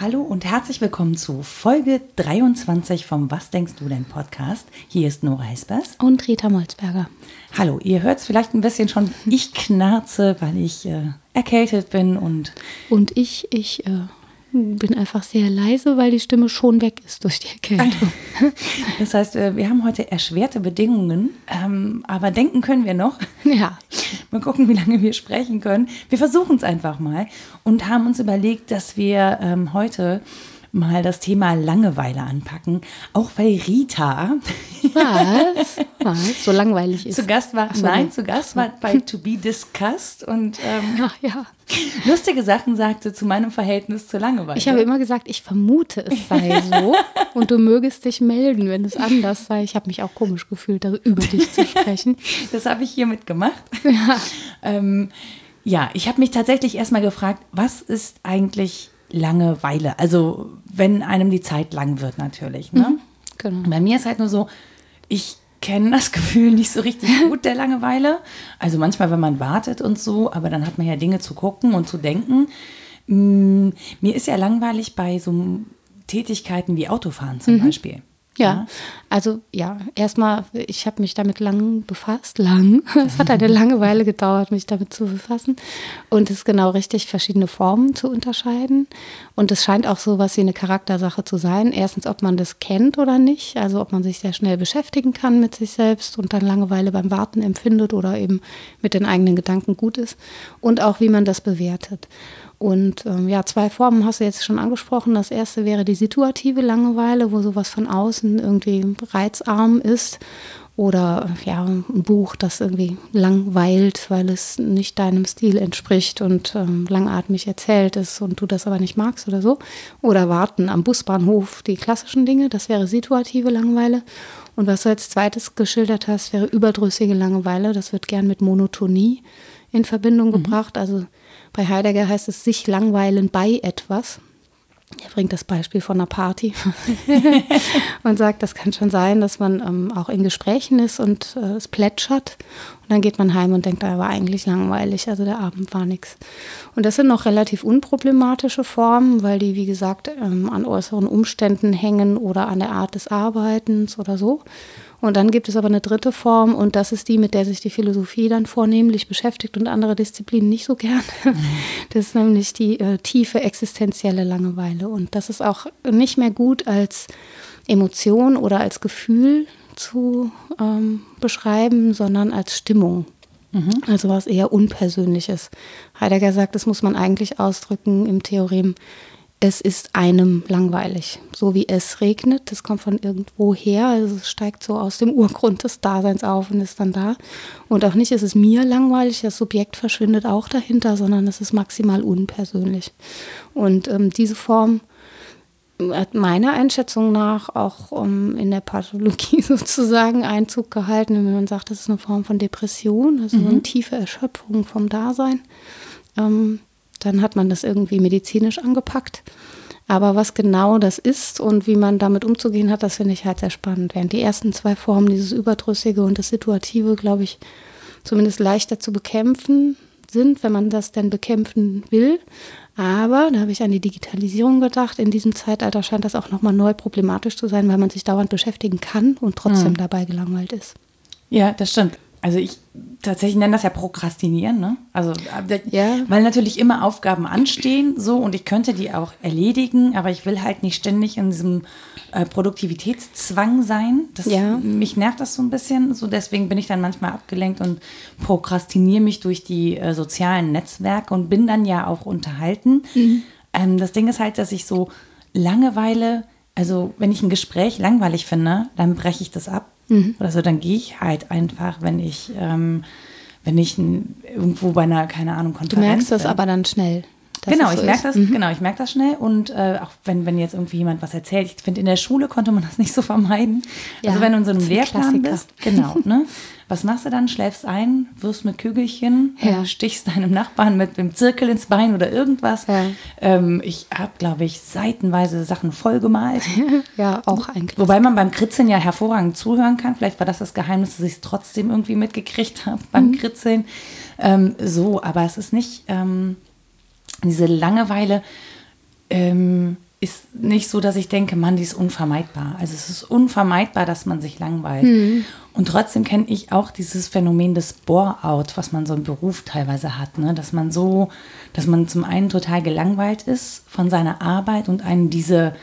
Hallo und herzlich willkommen zu Folge 23 vom Was denkst du denn Podcast. Hier ist Nora Heispers. Und Rita Molzberger. Hallo, ihr hört es vielleicht ein bisschen schon. Ich knarze, weil ich äh, erkältet bin und. Und ich, ich äh, bin einfach sehr leise, weil die Stimme schon weg ist durch die Erkältung. Das heißt, äh, wir haben heute erschwerte Bedingungen, ähm, aber denken können wir noch. Ja. Mal gucken, wie lange wir sprechen können. Wir versuchen es einfach mal und haben uns überlegt, dass wir ähm, heute mal das Thema Langeweile anpacken, auch weil Rita Was? Was? So langweilig ist. zu Gast war. So, nein, nee. zu Gast war bei To Be Discussed und ähm, Ach ja. lustige Sachen sagte zu meinem Verhältnis zur Langeweile. Ich habe immer gesagt, ich vermute, es sei so. Und du mögest dich melden, wenn es anders sei. Ich habe mich auch komisch gefühlt, darüber über dich zu sprechen. Das habe ich hiermit gemacht. Ja, ähm, ja ich habe mich tatsächlich erstmal gefragt, was ist eigentlich Langeweile? Also, wenn einem die Zeit lang wird, natürlich. Ne? Genau. Bei mir ist halt nur so, ich kenne das Gefühl nicht so richtig gut der Langeweile. Also manchmal, wenn man wartet und so, aber dann hat man ja Dinge zu gucken und zu denken. Mm, Mir ist ja langweilig bei so Tätigkeiten wie Autofahren zum Beispiel. Ja, also ja, erstmal, ich habe mich damit lang befasst, lang. Es hat eine lange Weile gedauert, mich damit zu befassen. Und es ist genau richtig, verschiedene Formen zu unterscheiden. Und es scheint auch so was wie eine Charaktersache zu sein. Erstens, ob man das kennt oder nicht, also ob man sich sehr schnell beschäftigen kann mit sich selbst und dann Langeweile beim Warten empfindet oder eben mit den eigenen Gedanken gut ist. Und auch, wie man das bewertet. Und ähm, ja, zwei Formen hast du jetzt schon angesprochen. Das erste wäre die situative Langeweile, wo sowas von außen irgendwie reizarm ist. Oder ja, ein Buch, das irgendwie langweilt, weil es nicht deinem Stil entspricht und ähm, langatmig erzählt ist und du das aber nicht magst oder so. Oder warten am Busbahnhof, die klassischen Dinge, das wäre situative Langeweile. Und was du als zweites geschildert hast, wäre überdrüssige Langeweile. Das wird gern mit Monotonie in Verbindung gebracht. Also bei Heidegger heißt es sich langweilen bei etwas. Er bringt das Beispiel von einer Party und sagt, das kann schon sein, dass man ähm, auch in Gesprächen ist und äh, es plätschert. Und dann geht man heim und denkt, da war eigentlich langweilig, also der Abend war nichts. Und das sind noch relativ unproblematische Formen, weil die, wie gesagt, ähm, an äußeren Umständen hängen oder an der Art des Arbeitens oder so. Und dann gibt es aber eine dritte Form und das ist die, mit der sich die Philosophie dann vornehmlich beschäftigt und andere Disziplinen nicht so gern. Das ist nämlich die äh, tiefe existenzielle Langeweile. Und das ist auch nicht mehr gut als Emotion oder als Gefühl zu ähm, beschreiben, sondern als Stimmung. Also was eher Unpersönliches. Heidegger sagt, das muss man eigentlich ausdrücken im Theorem, es ist einem langweilig. So wie es regnet, das kommt von irgendwo her, also es steigt so aus dem Urgrund des Daseins auf und ist dann da. Und auch nicht ist es mir langweilig, das Subjekt verschwindet auch dahinter, sondern es ist maximal unpersönlich. Und ähm, diese Form hat meiner Einschätzung nach auch um, in der Pathologie sozusagen Einzug gehalten, wenn man sagt, das ist eine Form von Depression, also so eine tiefe Erschöpfung vom Dasein. Ähm, dann hat man das irgendwie medizinisch angepackt. Aber was genau das ist und wie man damit umzugehen hat, das finde ich halt sehr spannend. Während die ersten zwei Formen, dieses Überdrüssige und das Situative, glaube ich, zumindest leichter zu bekämpfen sind, wenn man das denn bekämpfen will. Aber, da habe ich an die Digitalisierung gedacht, in diesem Zeitalter scheint das auch nochmal neu problematisch zu sein, weil man sich dauernd beschäftigen kann und trotzdem dabei gelangweilt ist. Ja, das stimmt. Also ich tatsächlich nenne das ja Prokrastinieren, ne? Also äh, Ja. weil natürlich immer Aufgaben anstehen, so und ich könnte die auch erledigen, aber ich will halt nicht ständig in diesem äh, Produktivitätszwang sein. Das, Ja. Mich nervt das so ein bisschen. So deswegen bin ich dann manchmal abgelenkt und prokrastiniere mich durch die äh, sozialen Netzwerke und bin dann ja auch unterhalten. Ähm, das Ding ist halt, dass ich so Langeweile, also wenn ich ein Gespräch langweilig finde, dann breche ich das ab. Oder so, dann gehe ich halt einfach, wenn ich, ähm, wenn ich irgendwo bei einer, keine Ahnung, Du Konferenz merkst das bin. aber dann schnell. Dass genau, es ich so merke das, Mhm. genau, ich merke das schnell. Und äh, auch wenn, wenn jetzt irgendwie jemand was erzählt, ich finde, in der Schule konnte man das nicht so vermeiden. also Ja, wenn du in so einem das ein Lehrplan Klassiker. bist, genau, ne? Was machst du dann? Schläfst ein, wirst mit Kügelchen, Ja. äh, stichst deinem Nachbarn mit dem Zirkel ins Bein oder irgendwas. Ja. Ähm, ich habe, glaube ich, seitenweise Sachen vollgemalt. Ja, auch eigentlich. Wobei man beim Kritzeln ja hervorragend zuhören kann. Vielleicht war das das Geheimnis, dass ich es trotzdem irgendwie mitgekriegt habe beim Mhm. Kritzeln. Ähm, so, aber es ist nicht, ähm, diese Langeweile ähm, ist nicht so, dass ich denke, Mann, die ist unvermeidbar. Also es ist unvermeidbar, dass man sich langweilt. Mhm. Und trotzdem kenne ich auch dieses Phänomen des Bore-out, was man so im Beruf teilweise hat, ne? dass man so, dass man zum einen total gelangweilt ist von seiner Arbeit und einen diese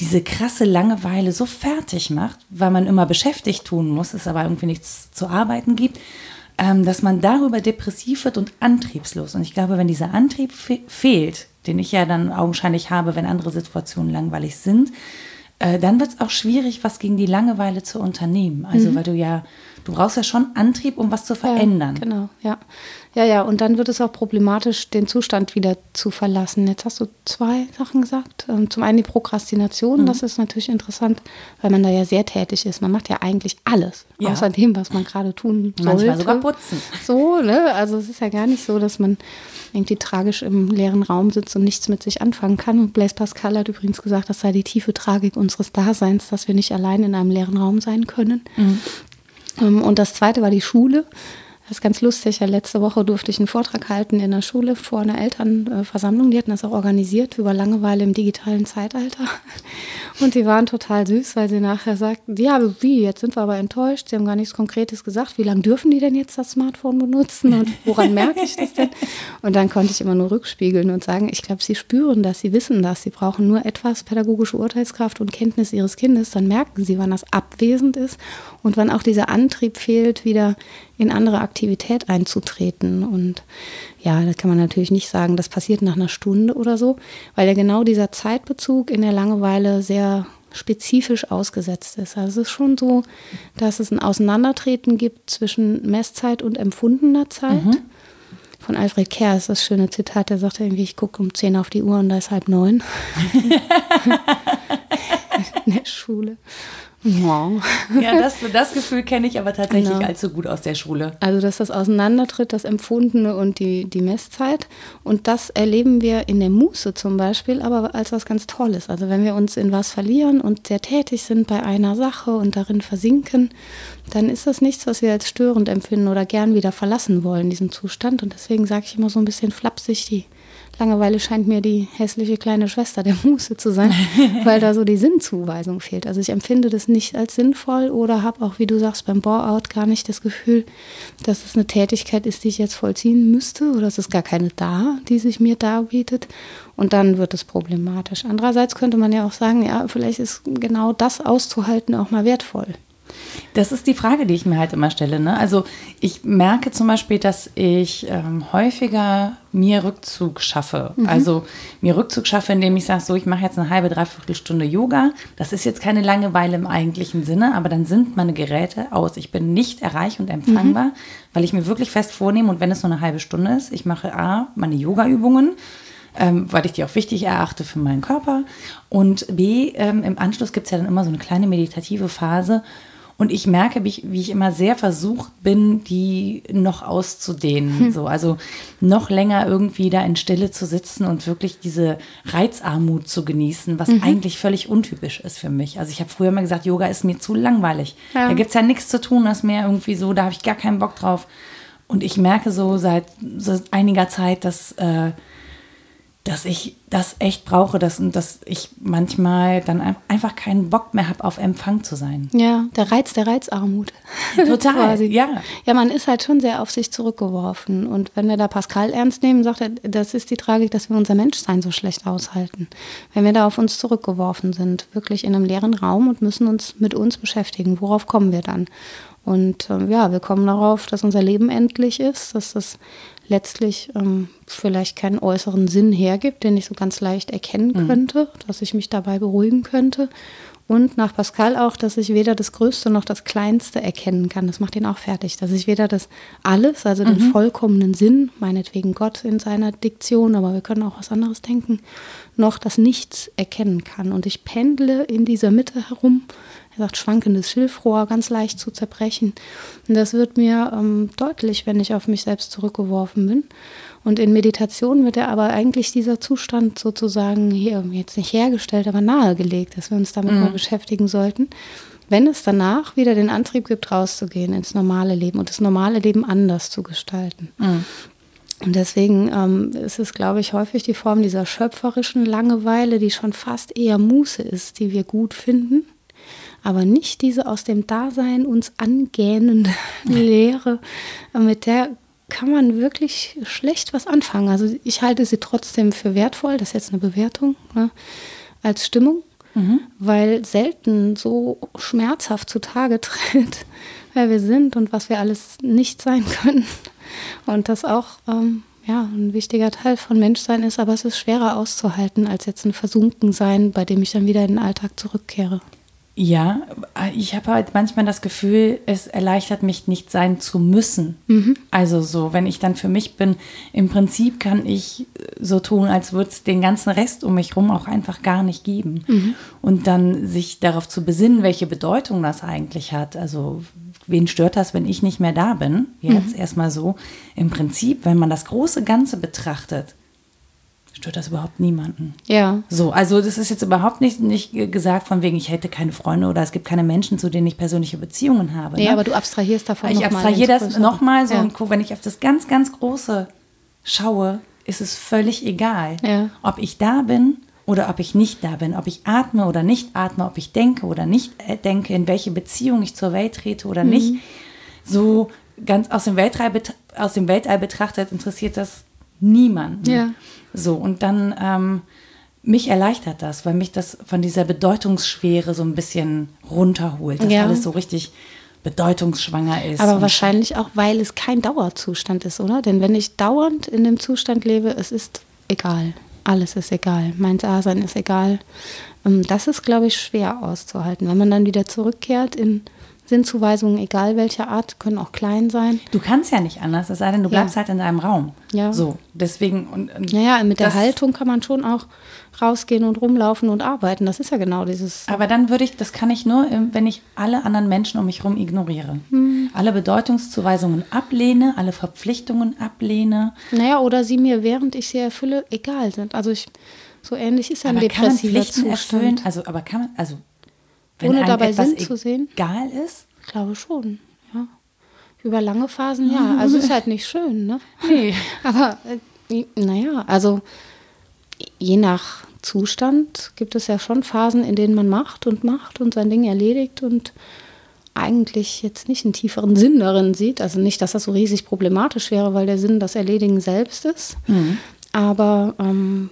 diese krasse Langeweile so fertig macht, weil man immer beschäftigt tun muss, es aber irgendwie nichts zu arbeiten gibt, ähm, dass man darüber depressiv wird und antriebslos. Und ich glaube, wenn dieser Antrieb fe fehlt, den ich ja dann augenscheinlich habe, wenn andere Situationen langweilig sind, äh, dann wird es auch schwierig, was gegen die Langeweile zu unternehmen. Also, weil du ja, du brauchst ja schon Antrieb, um was zu verändern. Ja, genau, ja. Ja, ja, und dann wird es auch problematisch, den Zustand wieder zu verlassen. Jetzt hast du zwei Sachen gesagt. Ähm, Zum einen die Prokrastination, Mhm. das ist natürlich interessant, weil man da ja sehr tätig ist. Man macht ja eigentlich alles, Ja. außer dem, was man gerade tun sollte. Manchmal sogar putzen. So, ne? Also es ist ja gar nicht so, dass man irgendwie tragisch im leeren Raum sitzt und nichts mit sich anfangen kann. Und Blaise Pascal hat übrigens gesagt, das sei die tiefe Tragik unseres Daseins, dass wir nicht allein in einem leeren Raum sein können. Ähm, Und das zweite war die Schule. Das ist ganz lustig. Ja, letzte Woche durfte ich einen Vortrag halten in der Schule vor einer Elternversammlung. Die hatten das auch organisiert über Langeweile im digitalen Zeitalter. Und die waren total süß, weil sie nachher sagten, ja, wie, jetzt sind wir aber enttäuscht. Sie haben gar nichts Konkretes gesagt. Wie lange dürfen die denn jetzt das Smartphone benutzen und woran merke ich das denn? Und dann konnte ich immer nur rückspiegeln und sagen, ich glaube, sie spüren das, sie wissen das. Sie brauchen nur etwas pädagogische Urteilskraft und Kenntnis ihres Kindes. Dann merken sie, wann das abwesend ist und wann auch dieser Antrieb fehlt, wieder in andere Aktivität einzutreten. Und ja, da kann man natürlich nicht sagen, das passiert nach einer Stunde oder so, weil ja genau dieser Zeitbezug in der Langeweile sehr spezifisch ausgesetzt ist. Also es ist schon so, dass es ein Auseinandertreten gibt zwischen Messzeit und empfundener Zeit. Von Alfred Kerr ist das schöne Zitat, der sagt irgendwie, ich gucke um 10 auf die Uhr und da ist halb neun. in der Schule. Ja, das, das Gefühl kenne ich aber tatsächlich Genau. allzu gut aus der Schule. Also, dass das auseinandertritt, das Empfundene und die, die Messzeit. Und das erleben wir in der Muße zum Beispiel, aber als was ganz Tolles. Also, wenn wir uns in was verlieren und sehr tätig sind bei einer Sache und darin versinken, dann ist das nichts, was wir als störend empfinden oder gern wieder verlassen wollen, diesen Zustand. Und deswegen sage ich immer so ein bisschen flapsig, die Langeweile scheint mir die hässliche kleine Schwester der Muße zu sein, weil da so die Sinnzuweisung fehlt. Also ich empfinde das nicht als sinnvoll oder habe auch, wie du sagst, beim Bore-out gar nicht das Gefühl, dass es eine Tätigkeit ist, die ich jetzt vollziehen müsste oder es ist gar keine da, die sich mir darbietet. Und dann wird es problematisch. Andererseits könnte man ja auch sagen, ja, vielleicht ist genau das auszuhalten auch mal wertvoll. Das ist die Frage, die ich mir halt immer stelle. Ne? Also ich merke zum Beispiel, dass ich ähm, häufiger mir Rückzug schaffe. Also mir Rückzug schaffe, indem ich sage, so, ich mache jetzt eine halbe, dreiviertel Stunde Yoga. Das ist jetzt keine Langeweile im eigentlichen Sinne, aber dann sind meine Geräte aus. Ich bin nicht erreich und empfangbar, weil ich mir wirklich fest vornehme, und wenn es nur eine halbe Stunde ist, ich mache A, meine Yoga-Übungen, ähm, weil ich die auch wichtig erachte für meinen Körper. Und B, ähm, im Anschluss gibt es ja dann immer so eine kleine meditative Phase. Und ich merke, wie ich, wie ich immer sehr versucht bin, die noch auszudehnen. So, also noch länger irgendwie da in Stille zu sitzen und wirklich diese Reizarmut zu genießen, was eigentlich völlig untypisch ist für mich. Also ich habe früher immer gesagt, Yoga ist mir zu langweilig. Ja. Da gibt es ja nichts zu tun, das mehr irgendwie so, da habe ich gar keinen Bock drauf. Und ich merke so seit, seit einiger Zeit, dass, äh, dass ich das echt brauche, dass, und dass ich manchmal dann ein- einfach keinen Bock mehr habe, auf Empfang zu sein. Ja, der Reiz der Reizarmut. Total, ja. Ja, man ist halt schon sehr auf sich zurückgeworfen. Und wenn wir da Pascal ernst nehmen, sagt er, das ist die Tragik, dass wir unser Menschsein so schlecht aushalten. Wenn wir da auf uns zurückgeworfen sind, wirklich in einem leeren Raum und müssen uns mit uns beschäftigen, worauf kommen wir dann? Und ähm, ja, wir kommen darauf, dass unser Leben endlich ist, dass das letztlich ähm, vielleicht keinen äußeren Sinn hergibt, den ich so ganz leicht erkennen könnte, dass ich mich dabei beruhigen könnte. Und nach Pascal auch, dass ich weder das Größte noch das Kleinste erkennen kann. Das macht ihn auch fertig. Dass ich weder das Alles, also den Mhm. vollkommenen Sinn, meinetwegen Gott in seiner Diktion, aber wir können auch was anderes denken, noch das Nichts erkennen kann. Und ich pendle in dieser Mitte herum. Er sagt, schwankendes Schilfrohr, ganz leicht zu zerbrechen. Und das wird mir ähm, deutlich, wenn ich auf mich selbst zurückgeworfen bin. Und in Meditation wird ja aber eigentlich dieser Zustand sozusagen hier jetzt nicht hergestellt, aber nahegelegt, dass wir uns damit mal beschäftigen sollten. Wenn es danach wieder den Antrieb gibt, rauszugehen ins normale Leben und das normale Leben anders zu gestalten. Und deswegen ähm, ist es, glaube ich, häufig die Form dieser schöpferischen Langeweile, die schon fast eher Muße ist, die wir gut finden, aber nicht diese aus dem Dasein uns angähnende Lehre, mit der kann man wirklich schlecht was anfangen. Also ich halte sie trotzdem für wertvoll, das ist jetzt eine Bewertung, ne, als Stimmung, weil selten so schmerzhaft zutage tritt, wer wir sind und was wir alles nicht sein können. Und das auch ähm, ja, ein wichtiger Teil von Menschsein ist, aber es ist schwerer auszuhalten als jetzt ein Versunkensein, bei dem ich dann wieder in den Alltag zurückkehre. Ja, ich habe halt manchmal das Gefühl, es erleichtert mich nicht sein zu müssen. Also so, wenn ich dann für mich bin, im Prinzip kann ich so tun, als würde es den ganzen Rest um mich rum auch einfach gar nicht geben. Und dann sich darauf zu besinnen, welche Bedeutung das eigentlich hat. Also wen stört das, wenn ich nicht mehr da bin? Jetzt erstmal so. Im Prinzip, wenn man das große Ganze betrachtet, stört das überhaupt niemanden. Ja. So, also das ist jetzt überhaupt nicht, nicht gesagt von wegen, ich hätte keine Freunde oder es gibt keine Menschen, zu denen ich persönliche Beziehungen habe. Nee, ne? aber du abstrahierst davon ich noch abstrahiere das nochmal so Ja. und guck, wenn ich auf das ganz, ganz Große schaue, ist es völlig egal, Ja. ob ich da bin oder ob ich nicht da bin, ob ich atme oder nicht atme, ob ich denke oder nicht äh, denke, in welche Beziehung ich zur Welt trete oder nicht. So ganz aus dem, Weltall, aus dem Weltall betrachtet interessiert das niemanden. Ja. So, und dann ähm, mich erleichtert das, weil mich das von dieser Bedeutungsschwere so ein bisschen runterholt, dass Ja. alles so richtig bedeutungsschwanger ist. Aber wahrscheinlich auch, weil es kein Dauerzustand ist, oder? Denn wenn ich dauernd in dem Zustand lebe, es ist egal. Alles ist egal. Mein Dasein ist egal. Ähm, Das ist, glaube ich, schwer auszuhalten. Wenn man dann wieder zurückkehrt in Sinnzuweisungen, egal welcher Art, können auch klein sein. Du kannst ja nicht anders, es sei denn, du Ja. bleibst halt in deinem Raum. Ja. So, deswegen. Und, und Naja, mit der Haltung kann man schon auch rausgehen und rumlaufen und arbeiten. Das ist ja genau dieses. Aber dann würde ich, das kann ich nur, wenn ich alle anderen Menschen um mich herum ignoriere. Hm. Alle Bedeutungszuweisungen ablehne, alle Verpflichtungen ablehne. Naja, oder sie mir, während ich sie erfülle, egal sind. Also ich, so ähnlich ist ja ein Aber kann man depressiver Pflichten erfüllen? Zustand. Also, aber kann man, also, Ohne einem dabei Sinn zu sehen? egal ist? Ich glaube schon, ja. Über lange Phasen, ja. Also ist halt nicht schön, ne? Nee. Aber äh, naja, also je nach Zustand gibt es ja schon Phasen, in denen man macht und macht und sein Ding erledigt und eigentlich jetzt nicht einen tieferen Sinn darin sieht. Also nicht, dass das so riesig problematisch wäre, weil der Sinn das Erledigen selbst ist. Aber ähm,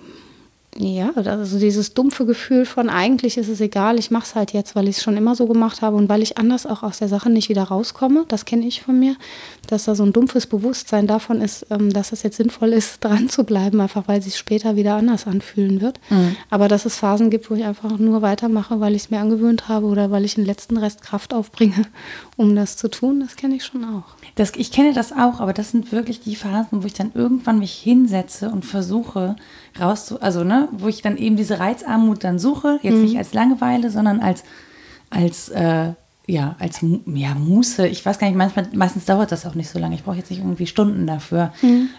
ja, also dieses dumpfe Gefühl von eigentlich ist es egal, ich mache es halt jetzt, weil ich es schon immer so gemacht habe und weil ich anders auch aus der Sache nicht wieder rauskomme, das kenne ich von mir, dass da so ein dumpfes Bewusstsein davon ist, ähm, dass es jetzt sinnvoll ist, dran zu bleiben, einfach weil es sich später wieder anders anfühlen wird. Aber dass es Phasen gibt, wo ich einfach nur weitermache, weil ich es mir angewöhnt habe oder weil ich den letzten Rest Kraft aufbringe, um das zu tun, das kenne ich schon auch. Das, ich kenne das auch, aber das sind wirklich die Phasen, wo ich dann irgendwann mich hinsetze und versuche rauszu, also ne, wo ich dann eben diese Reizarmut dann suche, jetzt nicht als Langeweile, sondern als als äh, ja als ja Muße. Ich weiß gar nicht, manchmal meistens dauert das auch nicht so lange. Ich brauche jetzt nicht irgendwie Stunden dafür,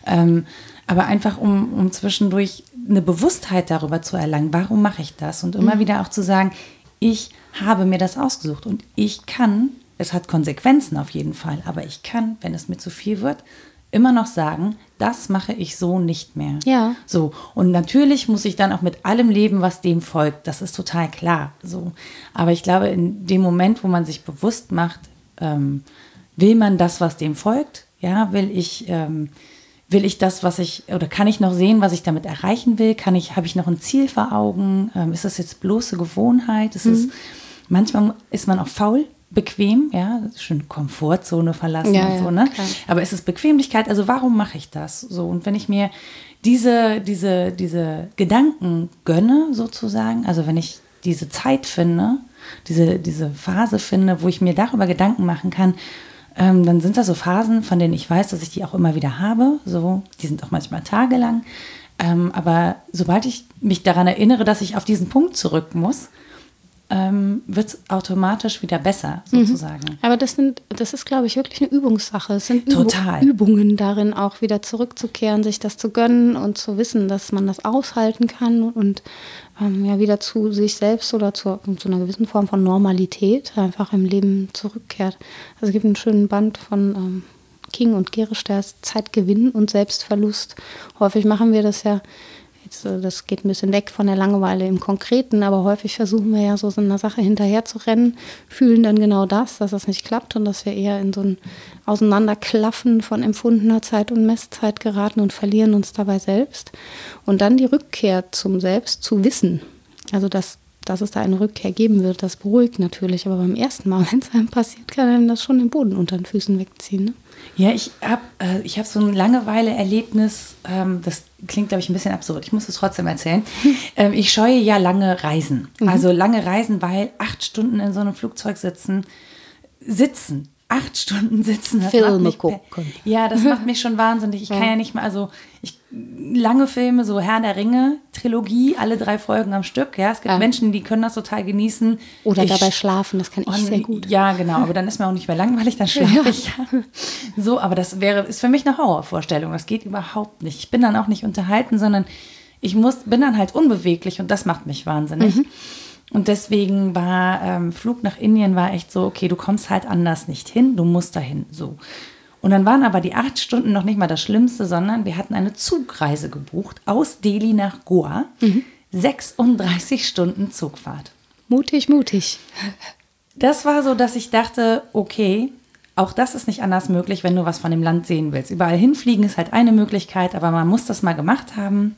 ähm, aber einfach um um zwischendurch eine Bewusstheit darüber zu erlangen. Warum mache ich das? Und immer wieder auch zu sagen, ich habe mir das ausgesucht und ich kann es hat Konsequenzen auf jeden Fall, aber ich kann, wenn es mir zu viel wird, immer noch sagen, das mache ich so nicht mehr. Ja. So, und natürlich muss ich dann auch mit allem leben, was dem folgt. Das ist total klar. So. Aber ich glaube, in dem Moment, wo man sich bewusst macht, ähm, will man das, was dem folgt? Ja, will ich, ähm, will ich das, was ich, oder kann ich noch sehen, was ich damit erreichen will? Kann ich, habe ich noch ein Ziel vor Augen? Ähm, ist das jetzt bloße Gewohnheit? Ist es, manchmal ist man auch faul, bequem, ja, schön Komfortzone verlassen Ja, und so, ne? klar. Aber es ist Bequemlichkeit, also warum mache ich das? So, und wenn ich mir diese, diese, diese Gedanken gönne, sozusagen, also wenn ich diese Zeit finde, diese, diese Phase finde, wo ich mir darüber Gedanken machen kann, ähm, dann sind da so Phasen, von denen ich weiß, dass ich die auch immer wieder habe. So, die sind auch manchmal tagelang. Ähm, aber sobald ich mich daran erinnere, dass ich auf diesen Punkt zurück muss, ähm, wird es automatisch wieder besser, mhm. sozusagen. Mhm. Aber das sind, das ist, glaube ich, wirklich eine Übungssache. Es sind Übung, Übungen darin, auch wieder zurückzukehren, sich das zu gönnen und zu wissen, dass man das aushalten kann und ähm, ja wieder zu sich selbst oder zu, zu, einer gewissen Form von Normalität einfach im Leben zurückkehrt. Also es gibt einen schönen Band von ähm, King und Gerisch, der ist Zeitgewinn und Selbstverlust. Häufig machen wir das ja das geht ein bisschen weg von der Langeweile im Konkreten, aber häufig versuchen wir ja so, so einer Sache hinterher zu rennen, fühlen dann genau das, dass das nicht klappt und dass wir eher in so ein Auseinanderklaffen von empfundener Zeit und Messzeit geraten und verlieren uns dabei selbst. Und dann die Rückkehr zum Selbst zu wissen. Also dass, dass es da eine Rückkehr geben wird, das beruhigt natürlich. Aber beim ersten Mal, wenn es einem passiert, kann einem das schon den Boden unter den Füßen wegziehen. Ne? Ja, ich habe äh, hab so ein Langeweile-Erlebnis, ähm, das klingt, glaube ich, ein bisschen absurd. Ich muss es trotzdem erzählen. Ähm, ich scheue ja lange Reisen. Mhm. Also lange Reisen, weil acht Stunden in so einem Flugzeug sitzen, sitzen, acht Stunden sitzen. Das Filme gucken. Ja, das macht mich schon wahnsinnig. Ich kann ja nicht mal, also ich, lange Filme, so Herr der Ringe, Trilogie, alle drei Folgen am Stück. Ja, es gibt ja. Menschen, die können das total genießen. Oder ich, dabei schlafen, das kann ich sehr gut. Ja, genau, aber dann ist mir auch nicht mehr langweilig, dann schlafe ja. ich. So, aber das wäre, ist für mich eine Horrorvorstellung. Das geht überhaupt nicht. Ich bin dann auch nicht unterhalten, sondern ich muss, bin dann halt unbeweglich und das macht mich wahnsinnig. Mhm. Und deswegen war ähm, Flug nach Indien war echt so, okay, du kommst halt anders nicht hin, du musst dahin. So. Und dann waren aber die acht Stunden noch nicht mal das Schlimmste, sondern wir hatten eine Zugreise gebucht aus Delhi nach Goa. Mhm. 36 Stunden Zugfahrt. Mutig, mutig. Das war so, dass ich dachte, okay, auch das ist nicht anders möglich, wenn du was von dem Land sehen willst. Überall hinfliegen ist halt eine Möglichkeit, aber man muss das mal gemacht haben.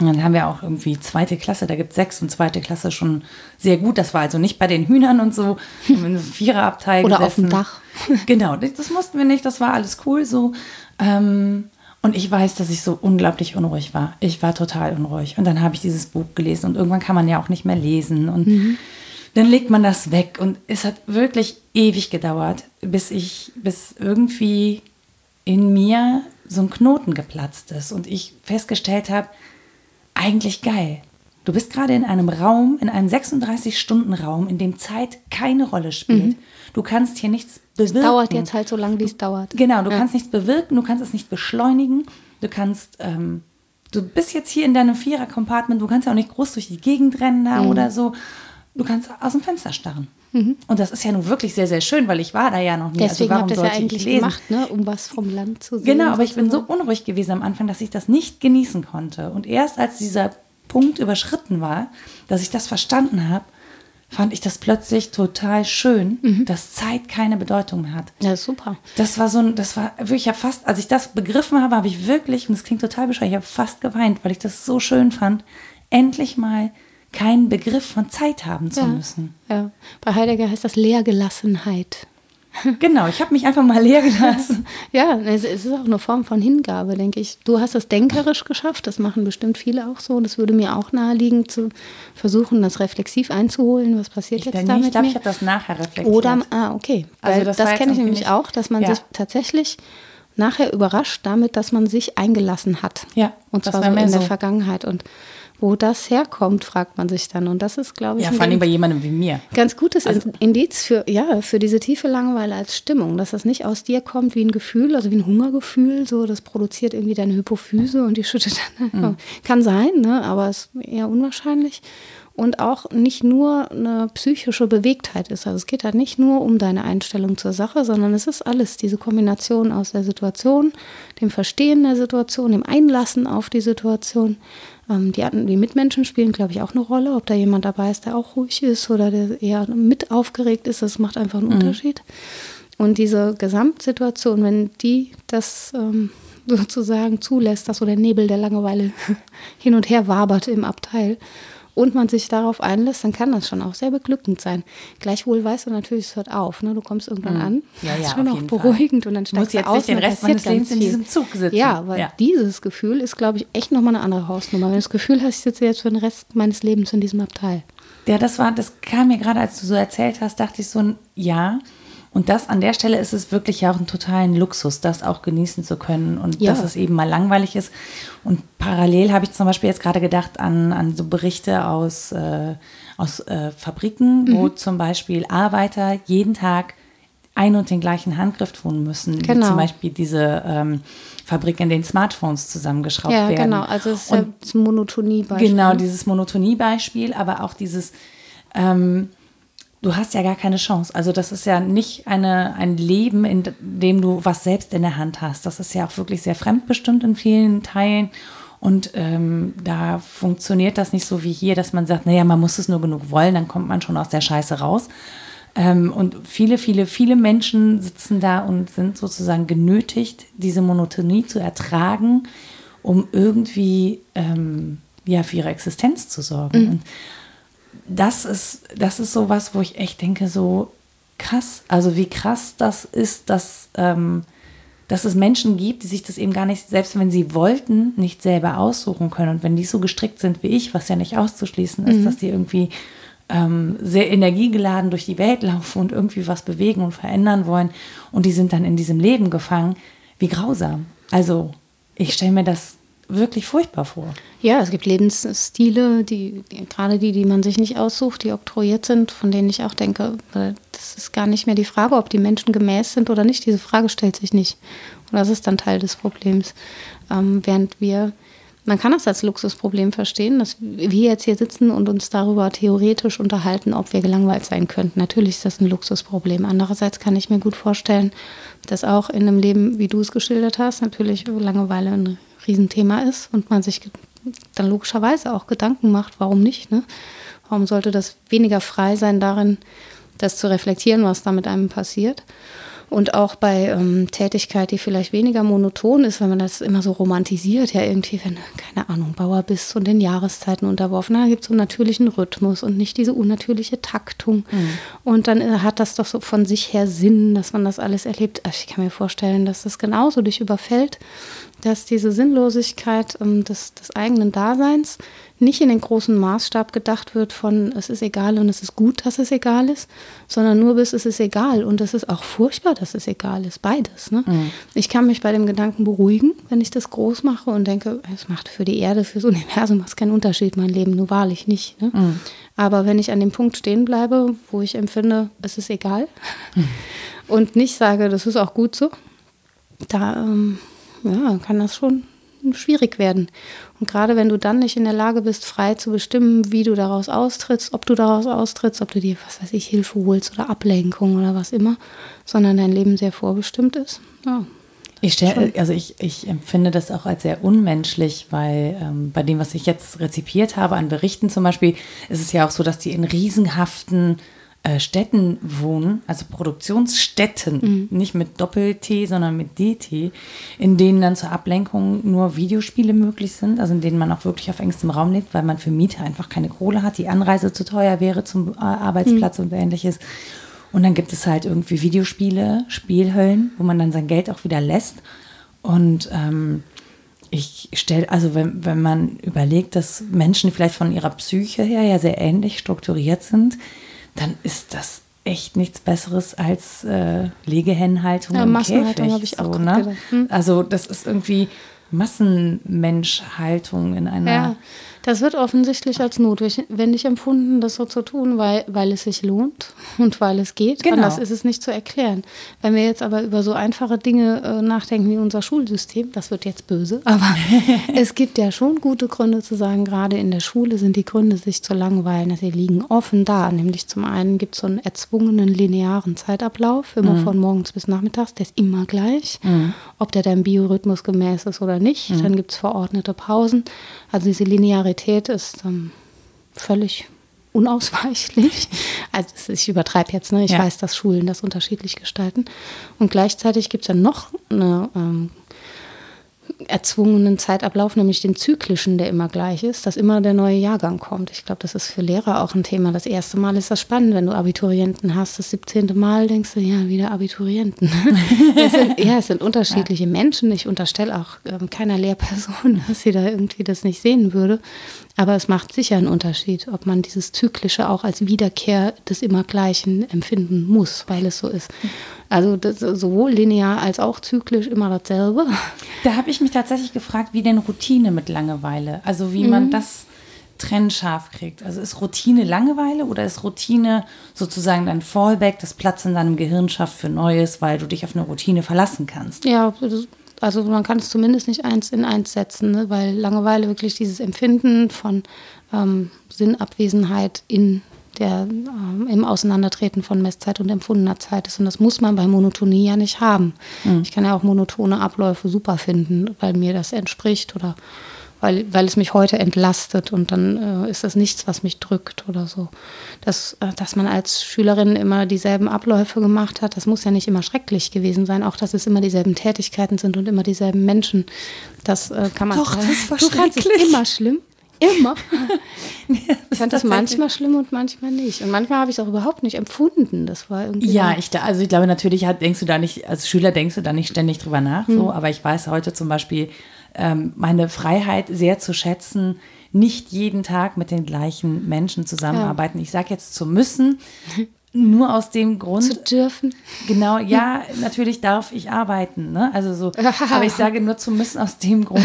Und dann haben wir auch irgendwie zweite Klasse, da gibt es sechs und zweite Klasse schon sehr gut. Das war also nicht bei den Hühnern und so, im Viererabteil Oder gesessen. auf dem Dach. Genau, das mussten wir nicht, das war alles cool so. Ähm, und ich weiß, dass ich so unglaublich unruhig war. Ich war total unruhig. Und dann habe ich dieses Buch gelesen und irgendwann kann man ja auch nicht mehr lesen. Und mhm. dann legt man das weg. Und es hat wirklich ewig gedauert, bis ich, bis irgendwie in mir so ein Knoten geplatzt ist und ich festgestellt habe, eigentlich geil. Du bist gerade in einem Raum, in einem 36-Stunden-Raum, in dem Zeit keine Rolle spielt. Mhm. Du kannst hier nichts bewirken. Es dauert jetzt halt so lange, wie es dauert. Genau, du ja. kannst nichts bewirken, du kannst es nicht beschleunigen. Du kannst, ähm, du bist jetzt hier in deinem Vierer-Compartment, du kannst ja auch nicht groß durch die Gegend rennen da mhm. oder so. Du kannst aus dem Fenster starren. Mhm. Und das ist ja nun wirklich sehr, sehr schön, weil ich war da ja noch nie. Also Deswegen also warum habt ihr ja eigentlich gemacht, ne? um was vom Land zu sehen. Genau, aber ich bin so unruhig gewesen am Anfang, dass ich das nicht genießen konnte. Und erst als dieser Punkt überschritten war, dass ich das verstanden habe, fand ich das plötzlich total schön, mhm. dass Zeit keine Bedeutung mehr hat. Ja, super. Das war so ein, das war wirklich, ich habe fast, als ich das begriffen habe, habe ich wirklich, und es klingt total bescheuert, ich habe fast geweint, weil ich das so schön fand, endlich mal keinen Begriff von Zeit haben zu ja, müssen. Ja. Bei Heidegger heißt das Leergelassenheit. Genau, ich habe mich einfach mal leer gelassen. ja, es ist auch eine Form von Hingabe, denke ich. Du hast das denkerisch geschafft, das machen bestimmt viele auch so. Das würde mir auch naheliegen, zu versuchen, das reflexiv einzuholen. Was passiert ich jetzt damit? Ich glaube, ich habe das nachher reflektiert. Oder, ah, okay. Also Weil das, das kenne ich nämlich auch, dass man ja. sich tatsächlich nachher überrascht damit, dass man sich eingelassen hat. Ja. Und zwar so in so. der Vergangenheit. Und wo das herkommt, fragt man sich dann. Und das ist, glaube ich, ja, vor allem bei jemandem wie mir. Ganz gutes also, Indiz für, ja, für diese tiefe Langeweile als Stimmung, dass das nicht aus dir kommt wie ein Gefühl, also wie ein Hungergefühl, so das produziert irgendwie deine Hypophyse und die schüttet dann. Mhm. Kann sein, ne? aber ist eher unwahrscheinlich und auch nicht nur eine psychische Bewegtheit ist. Also es geht halt nicht nur um deine Einstellung zur Sache, sondern es ist alles, diese Kombination aus der Situation, dem Verstehen der Situation, dem Einlassen auf die Situation. Ähm, die, die Mitmenschen spielen, glaube ich, auch eine Rolle, ob da jemand dabei ist, der auch ruhig ist oder der eher mit aufgeregt ist, das macht einfach einen mhm. Unterschied. Und diese Gesamtsituation, wenn die das ähm, sozusagen zulässt, dass so der Nebel der Langeweile hin und her wabert im Abteil, und man sich darauf einlässt, dann kann das schon auch sehr beglückend sein. Gleichwohl weißt du natürlich, es hört auf. Ne? Du kommst irgendwann mhm. an, ja, ja, ist schon auch beruhigend Fall. und dann steigst du jetzt aus. Nicht den Rest meines Lebens in diesem Zug sitzen. Ja, weil ja. dieses Gefühl ist, glaube ich, echt nochmal eine andere Hausnummer. Wenn du das Gefühl hast, ich sitze jetzt für den Rest meines Lebens in diesem Abteil. Ja, das war, das kam mir gerade, als du so erzählt hast, dachte ich so, ja. Und das an der Stelle ist es wirklich ja auch ein totalen Luxus, das auch genießen zu können und Ja. dass es eben mal langweilig ist. Und parallel habe ich zum Beispiel jetzt gerade gedacht an, an so Berichte aus, äh, aus äh, Fabriken, wo Mhm. zum Beispiel Arbeiter jeden Tag ein und den gleichen Handgriff tun müssen. Wie Genau. zum Beispiel diese ähm, Fabrik, in denen Smartphones zusammengeschraubt Ja, werden. genau. Also es ist Und ja das Monotonie-Beispiel. Genau, dieses Monotoniebeispiel, aber auch dieses, ähm, du hast ja gar keine Chance. Also das ist ja nicht eine, ein Leben, in dem du was selbst in der Hand hast. Das ist ja auch wirklich sehr fremdbestimmt in vielen Teilen. Und ähm, da funktioniert das nicht so wie hier, dass man sagt, naja, man muss es nur genug wollen, dann kommt man schon aus der Scheiße raus. Ähm, und viele, viele, viele Menschen sitzen da und sind sozusagen genötigt, diese Monotonie zu ertragen, um irgendwie ähm, ja, für ihre Existenz zu sorgen. Und das ist, das ist so was, wo ich echt denke, so krass, also wie krass das ist, dass, ähm, dass es Menschen gibt, die sich das eben gar nicht, selbst wenn sie wollten, nicht selber aussuchen können. Und wenn die so gestrickt sind wie ich, was ja nicht auszuschließen ist, dass die irgendwie ähm, sehr energiegeladen durch die Welt laufen und irgendwie was bewegen und verändern wollen und die sind dann in diesem Leben gefangen, wie grausam. Also ich stelle mir das wirklich furchtbar vor. Ja, es gibt Lebensstile, die, gerade die, die man sich nicht aussucht, die oktroyiert sind, von denen ich auch denke, äh, das ist gar nicht mehr die Frage, ob die Menschen gemäß sind oder nicht. Diese Frage stellt sich nicht. Und das ist dann Teil des Problems. Ähm, während wir, man kann das als Luxusproblem verstehen, dass wir jetzt hier sitzen und uns darüber theoretisch unterhalten, ob wir gelangweilt sein könnten. Natürlich ist das ein Luxusproblem. Andererseits kann ich mir gut vorstellen, dass auch in einem Leben, wie du es geschildert hast, natürlich Langeweile ein Riesenthema ist und man sich dann logischerweise auch Gedanken macht, warum nicht? Ne? Warum sollte das weniger frei sein darin, das zu reflektieren, was da mit einem passiert? Und auch bei ähm, Tätigkeit, die vielleicht weniger monoton ist, wenn man das immer so romantisiert, ja irgendwie, wenn du, keine Ahnung, Bauer bist und den Jahreszeiten unterworfen, da gibt es so einen natürlichen Rhythmus und nicht diese unnatürliche Taktung. Und dann äh, hat das doch so von sich her Sinn, dass man das alles erlebt. Also ich kann mir vorstellen, dass das genauso dich überfällt, dass diese Sinnlosigkeit ähm, des, des eigenen Daseins nicht in den großen Maßstab gedacht wird von es ist egal und es ist gut, dass es egal ist, sondern nur bis es ist egal und es ist auch furchtbar, dass es egal ist, beides. Ne? Ich kann mich bei dem Gedanken beruhigen, wenn ich das groß mache und denke, es macht für die Erde, fürs Universum macht keinen Unterschied, mein Leben, nur wahrlich nicht. Ne? Aber wenn ich an dem Punkt stehen bleibe, wo ich empfinde, es ist egal und nicht sage, das ist auch gut so, da ähm, ja, kann das schon schwierig werden. Und gerade wenn du dann nicht in der Lage bist, frei zu bestimmen, wie du daraus austrittst, ob du daraus austrittst, ob du dir, was weiß ich, Hilfe holst oder Ablenkung oder was immer, sondern dein Leben sehr vorbestimmt ist. Ja. Ich stell, also ich, ich empfinde das auch als sehr unmenschlich, weil ähm, bei dem, was ich jetzt rezipiert habe an Berichten zum Beispiel, ist es ja auch so, dass die in riesenhaften Städten wohnen, also Produktionsstätten, nicht mit Doppel-T, sondern mit DT, in denen dann zur Ablenkung nur Videospiele möglich sind, also in denen man auch wirklich auf engstem Raum lebt, weil man für Miete einfach keine Kohle hat, die Anreise zu teuer wäre zum äh, Arbeitsplatz und ähnliches. Und dann gibt es halt irgendwie Videospiele, Spielhöllen, wo man dann sein Geld auch wieder lässt. Und ähm, ich stelle, also wenn, wenn man überlegt, dass Menschen vielleicht von ihrer Psyche her ja sehr ähnlich strukturiert sind, dann ist das echt nichts Besseres als äh, Legehennenhaltung Ja, im Massenhaltung Käfig. habe ich auch so, ne? Hm. Also das ist irgendwie Massenmenschhaltung in einer Ja, das wird offensichtlich als notwendig empfunden, das so zu tun, weil, weil es sich lohnt und weil es geht. Genau. Anders ist es nicht zu erklären. Wenn wir jetzt aber über so einfache Dinge äh, nachdenken wie unser Schulsystem, das wird jetzt böse, aber es gibt ja schon gute Gründe zu sagen, gerade in der Schule sind die Gründe, sich zu langweilen, sie liegen offen da. Nämlich zum einen gibt es so einen erzwungenen linearen Zeitablauf, immer von morgens bis nachmittags, der ist immer gleich, ob der deinem Biorhythmus gemäß ist oder nicht. Dann gibt es verordnete Pausen. Also diese Linearität ist ähm, völlig unausweichlich. Also ich übertreibe jetzt, ne? ich Ja. weiß, dass Schulen das unterschiedlich gestalten. Und gleichzeitig gibt es dann noch eine ähm, erzwungenen Zeitablauf, nämlich den zyklischen, der immer gleich ist, dass immer der neue Jahrgang kommt. Ich glaube, das ist für Lehrer auch ein Thema. Das erste Mal ist das spannend, wenn du Abiturienten hast. Das 17. Mal denkst du, ja, wieder Abiturienten. es sind, ja, es sind unterschiedliche ja. Menschen. Ich unterstelle auch ähm, keiner Lehrperson, dass sie da irgendwie das nicht sehen würde. Aber es macht sicher einen Unterschied, ob man dieses Zyklische auch als Wiederkehr des Immergleichen empfinden muss, weil es so ist. Also sowohl linear als auch zyklisch immer dasselbe. Da habe ich mich tatsächlich gefragt, wie denn Routine mit Langeweile, also wie mhm. man das trennscharf kriegt. Also ist Routine Langeweile oder ist Routine sozusagen dein Fallback, das Platz in deinem Gehirn schafft für Neues, weil du dich auf eine Routine verlassen kannst? Ja, also man kann es zumindest nicht eins in eins setzen, ne? weil Langeweile wirklich dieses Empfinden von ähm, Sinnabwesenheit in der äh, im Auseinandertreten von Messzeit und empfundener Zeit ist. Und das muss man bei Monotonie ja nicht haben. Mhm. Ich kann ja auch monotone Abläufe super finden, weil mir das entspricht oder weil, weil es mich heute entlastet und dann äh, ist das nichts, was mich drückt oder so. Das, äh, dass man als Schülerin immer dieselben Abläufe gemacht hat, das muss ja nicht immer schrecklich gewesen sein. Auch, dass es immer dieselben Tätigkeiten sind und immer dieselben Menschen. Das äh, kann man. Doch, das war du fandest es immer schlimm. Immer. ich fand das manchmal schlimm und manchmal nicht. Und manchmal habe ich es auch überhaupt nicht empfunden. Das war irgendwie. Ja, ich, also ich glaube, natürlich denkst du da nicht, als Schüler denkst du da nicht ständig drüber nach, hm. so, aber ich weiß heute zum Beispiel ähm, meine Freiheit sehr zu schätzen, nicht jeden Tag mit den gleichen Menschen zusammenarbeiten. Ja. Ich sage jetzt zu müssen, nur aus dem Grund. Zu dürfen. Genau, ja, natürlich darf ich arbeiten. Ne? Also so, aber ich sage nur zu müssen aus dem Grund,